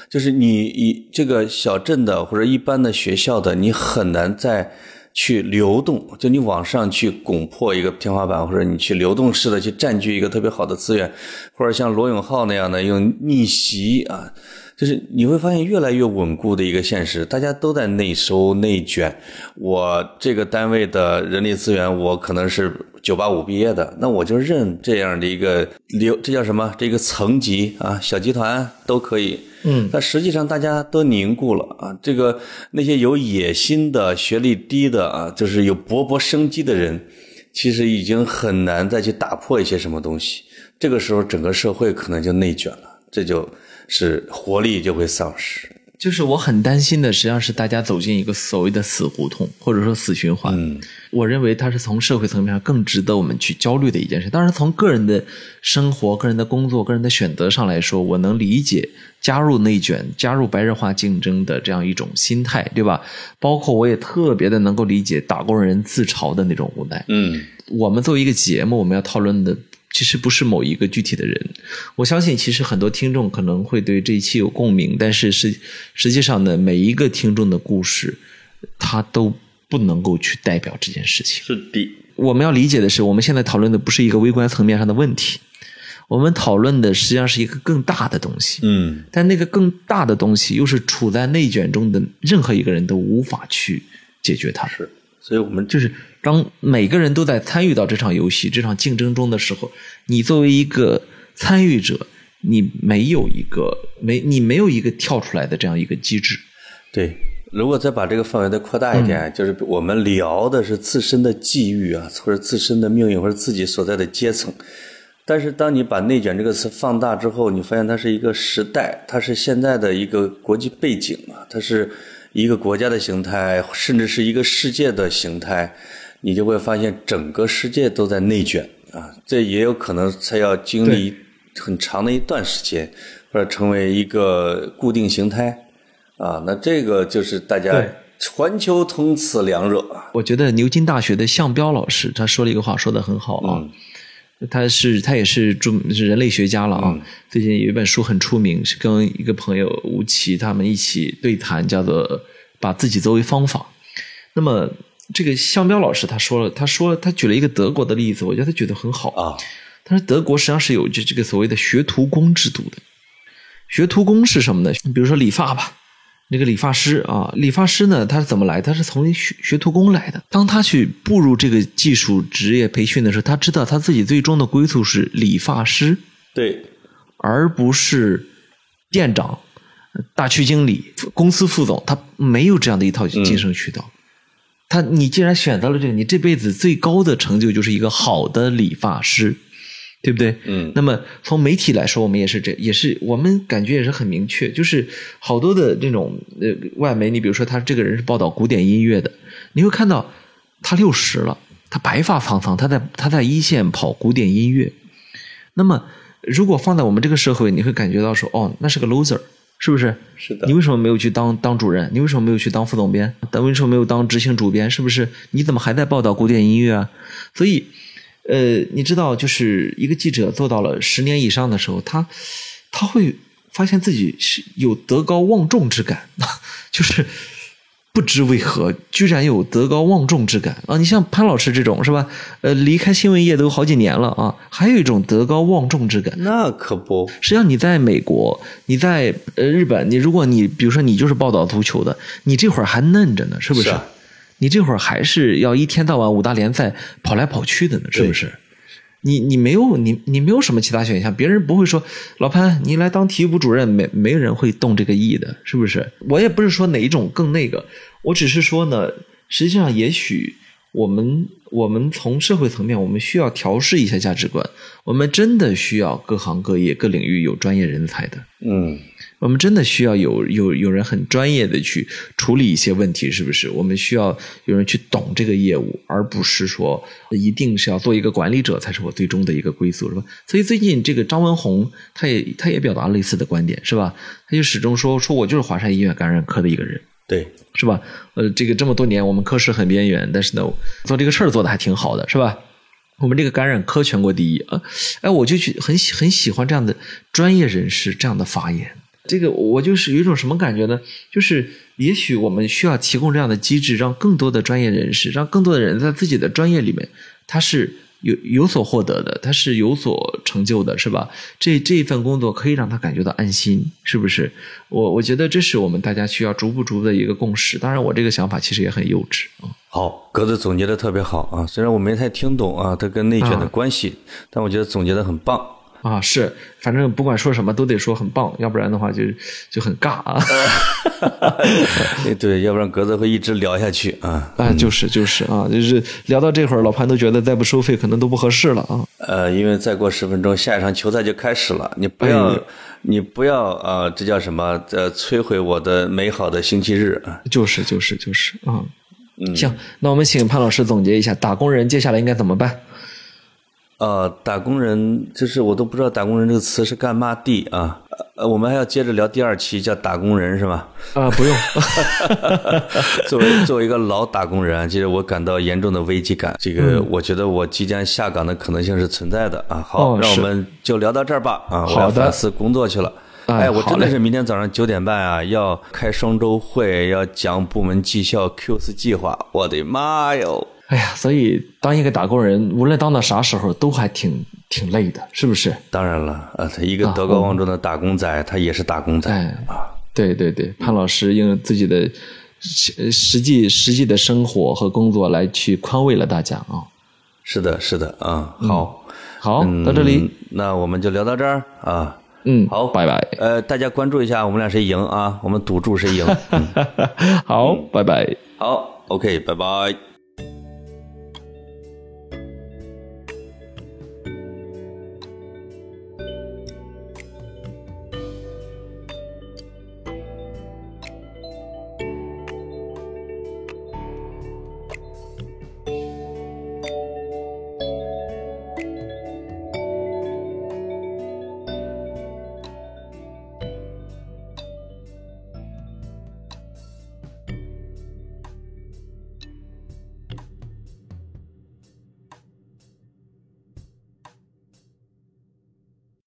就是你以这个小镇的或者一般的学校的，你很难在去流动，就你往上去拱破一个天花板，或者你去流动式的去占据一个特别好的资源，或者像罗永浩那样的用逆袭啊，就是你会发现越来越稳固的一个现实，大家都在内收内卷。我这个单位的人力资源，我可能是九八五毕业的，那我就认这样的一个流，这叫什么？这个层级啊，小集团都可以。嗯，但实际上大家都凝固了啊。这个那些有野心的、学历低的啊，就是有勃勃生机的人，其实已经很难再去打破一些什么东西。这个时候，整个社会可能就内卷了，这就是活力就会丧失。就是我很担心的，实际上是大家走进一个所谓的死胡同，或者说死循环。嗯，我认为它是从社会层面上更值得我们去焦虑的一件事。当然，从个人的生活、个人的工作、个人的选择上来说，我能理解加入内卷、加入白热化竞争的这样一种心态，对吧？包括我也特别的能够理解打工人自嘲的那种无奈。嗯，我们作为一个节目，我们要讨论的其实不是某一个具体的人。我相信，其实很多听众可能会对这一期有共鸣，但是实实际上呢，每一个听众的故事，他都不能够去代表这件事情。是的。我们要理解的是，我们现在讨论的不是一个微观层面上的问题，我们讨论的实际上是一个更大的东西。嗯，但那个更大的东西，又是处在内卷中的任何一个人都无法去解决它。是。所以我们就是当每个人都在参与到这场游戏、这场竞争中的时候，你作为一个参与者，你没有一个没你没有一个跳出来的这样一个机制。对，如果再把这个范围再扩大一点，就是我们聊的是自身的际遇啊，或者自身的命运，或者自己所在的阶层。但是，当你把“内卷”这个词放大之后，你发现它是一个时代，它是现在的一个国际背景啊，它是一个国家的形态，甚至是一个世界的形态，你就会发现整个世界都在内卷啊。这也有可能才要经历很长的一段时间，或者成为一个固定形态啊。那这个就是大家环球同此凉热啊。我觉得牛津大学的向彪老师他说了一个话，说的很好啊。嗯他是他也是著是人类学家了啊。最近有一本书很出名，是跟一个朋友吴奇他们一起对谈，叫做《把自己作为方法》。那么这个向彪老师他说了，他说他举了一个德国的例子，我觉得他举得很好啊。他说德国实际上是有这这个所谓的学徒工制度的。学徒工是什么呢？你比如说理发吧。那个理发师啊，理发师呢，他是怎么来？他是从学学徒工来的。当他去步入这个技术职业培训的时候，他知道他自己最终的归宿是理发师，对，而不是店长、大区经理、公司副总。他没有这样的一套晋升渠道。他，你既然选择了这个，你这辈子最高的成就就是一个好的理发师。对不对？嗯，那么从媒体来说，我们也是这，也是我们感觉也是很明确，就是好多的这种呃外媒，你比如说他这个人是报道古典音乐的，你会看到他六十了，他白发苍苍，他在他在一线跑古典音乐。那么如果放在我们这个社会，你会感觉到说，哦，那是个 loser，是不是？是的你为什么没有去当当主任？你为什么没有去当副总编？但为什么没有当执行主编？是不是？你怎么还在报道古典音乐啊？所以，呃，你知道，就是一个记者做到了十年以上的时候，他他会发现自己是有德高望重之感，就是。不知为何，居然有德高望重之感啊！你像潘老师这种是吧？呃，离开新闻业都好几年了啊，还有一种德高望重之感。那可不，实际上你在美国，你在呃日本，你如果你比如说你就是报道足球的，你这会儿还嫩着呢，是不是？是啊你这会儿还是要一天到晚五大联赛跑来跑去的呢，是不是？你你没有你你没有什么其他选项，别人不会说老潘你来当体育部主任，没没人会动这个意的，是不是？我也不是说哪一种更那个，我只是说呢，实际上也许我们我们从社会层面，我们需要调试一下价值观，我们真的需要各行各业各领域有专业人才的，嗯，我们真的需要有有有人很专业的去处理一些问题，是不是？我们需要有人去懂这个业务，而不是说一定是要做一个管理者才是我最终的一个归宿，是吧？所以最近这个张文宏，他也他也表达类似的观点，是吧？他就始终说说我就是华山医院感染科的一个人，对，是吧？呃，这个这么多年我们科室很边缘，但是呢，做这个事儿做的还挺好的，是吧？我们这个感染科全国第一啊！哎，我就去很喜很喜欢这样的专业人士这样的发言。这个我就是有一种什么感觉呢？就是也许我们需要提供这样的机制，让更多的专业人士，让更多的人在自己的专业里面，他是有有所获得的，他是有所成就的，是吧？这这一份工作可以让他感觉到安心，是不是？我我觉得这是我们大家需要逐步逐步的一个共识。当然，我这个想法其实也很幼稚啊。好，格子总结的特别好啊，虽然我没太听懂啊，它跟内卷的关系，但我觉得总结的很棒。啊，是，反正不管说什么都得说很棒，要不然的话就就很尬啊。哎 对，要不然格子会一直聊下去啊。哎，就是就是啊，就是聊到这会儿，老潘都觉得再不收费可能都不合适了啊。呃，因为再过十分钟，下一场球赛就开始了，你不要，哎你不要啊、呃这叫什么？呃，摧毁我的美好的星期日啊！就是就是就是啊。行，那我们请潘老师总结一下，打工人接下来应该怎么办？呃，打工人就是我都不知道“打工人”这个词是干嘛的啊。呃，我们还要接着聊第二期，叫打工人是吧？啊，不用。作为作为一个老打工人啊，其实我感到严重的危机感。这个我觉得我即将下岗的可能性是存在的啊。好，哦让我们就聊到这儿吧啊，我要反思工作去了。哎哎，我真的是明天早上九点半啊，要开双周会，要讲部门绩效 Q 四计划。我的妈哟！哎呀，所以当一个打工人，无论当到啥时候，都还挺挺累的，是不是？当然了，啊，他一个德高望重的打工仔，他也是打工仔哎啊。对对对，潘老师用自己的实实际实际的生活和工作来去宽慰了大家啊。是的，是的啊。好，好，嗯到这里，那我们就聊到这儿啊。嗯，好，拜拜。呃，大家关注一下我们俩谁赢啊？我们赌注谁赢。嗯 好，拜拜。好，OK，拜拜。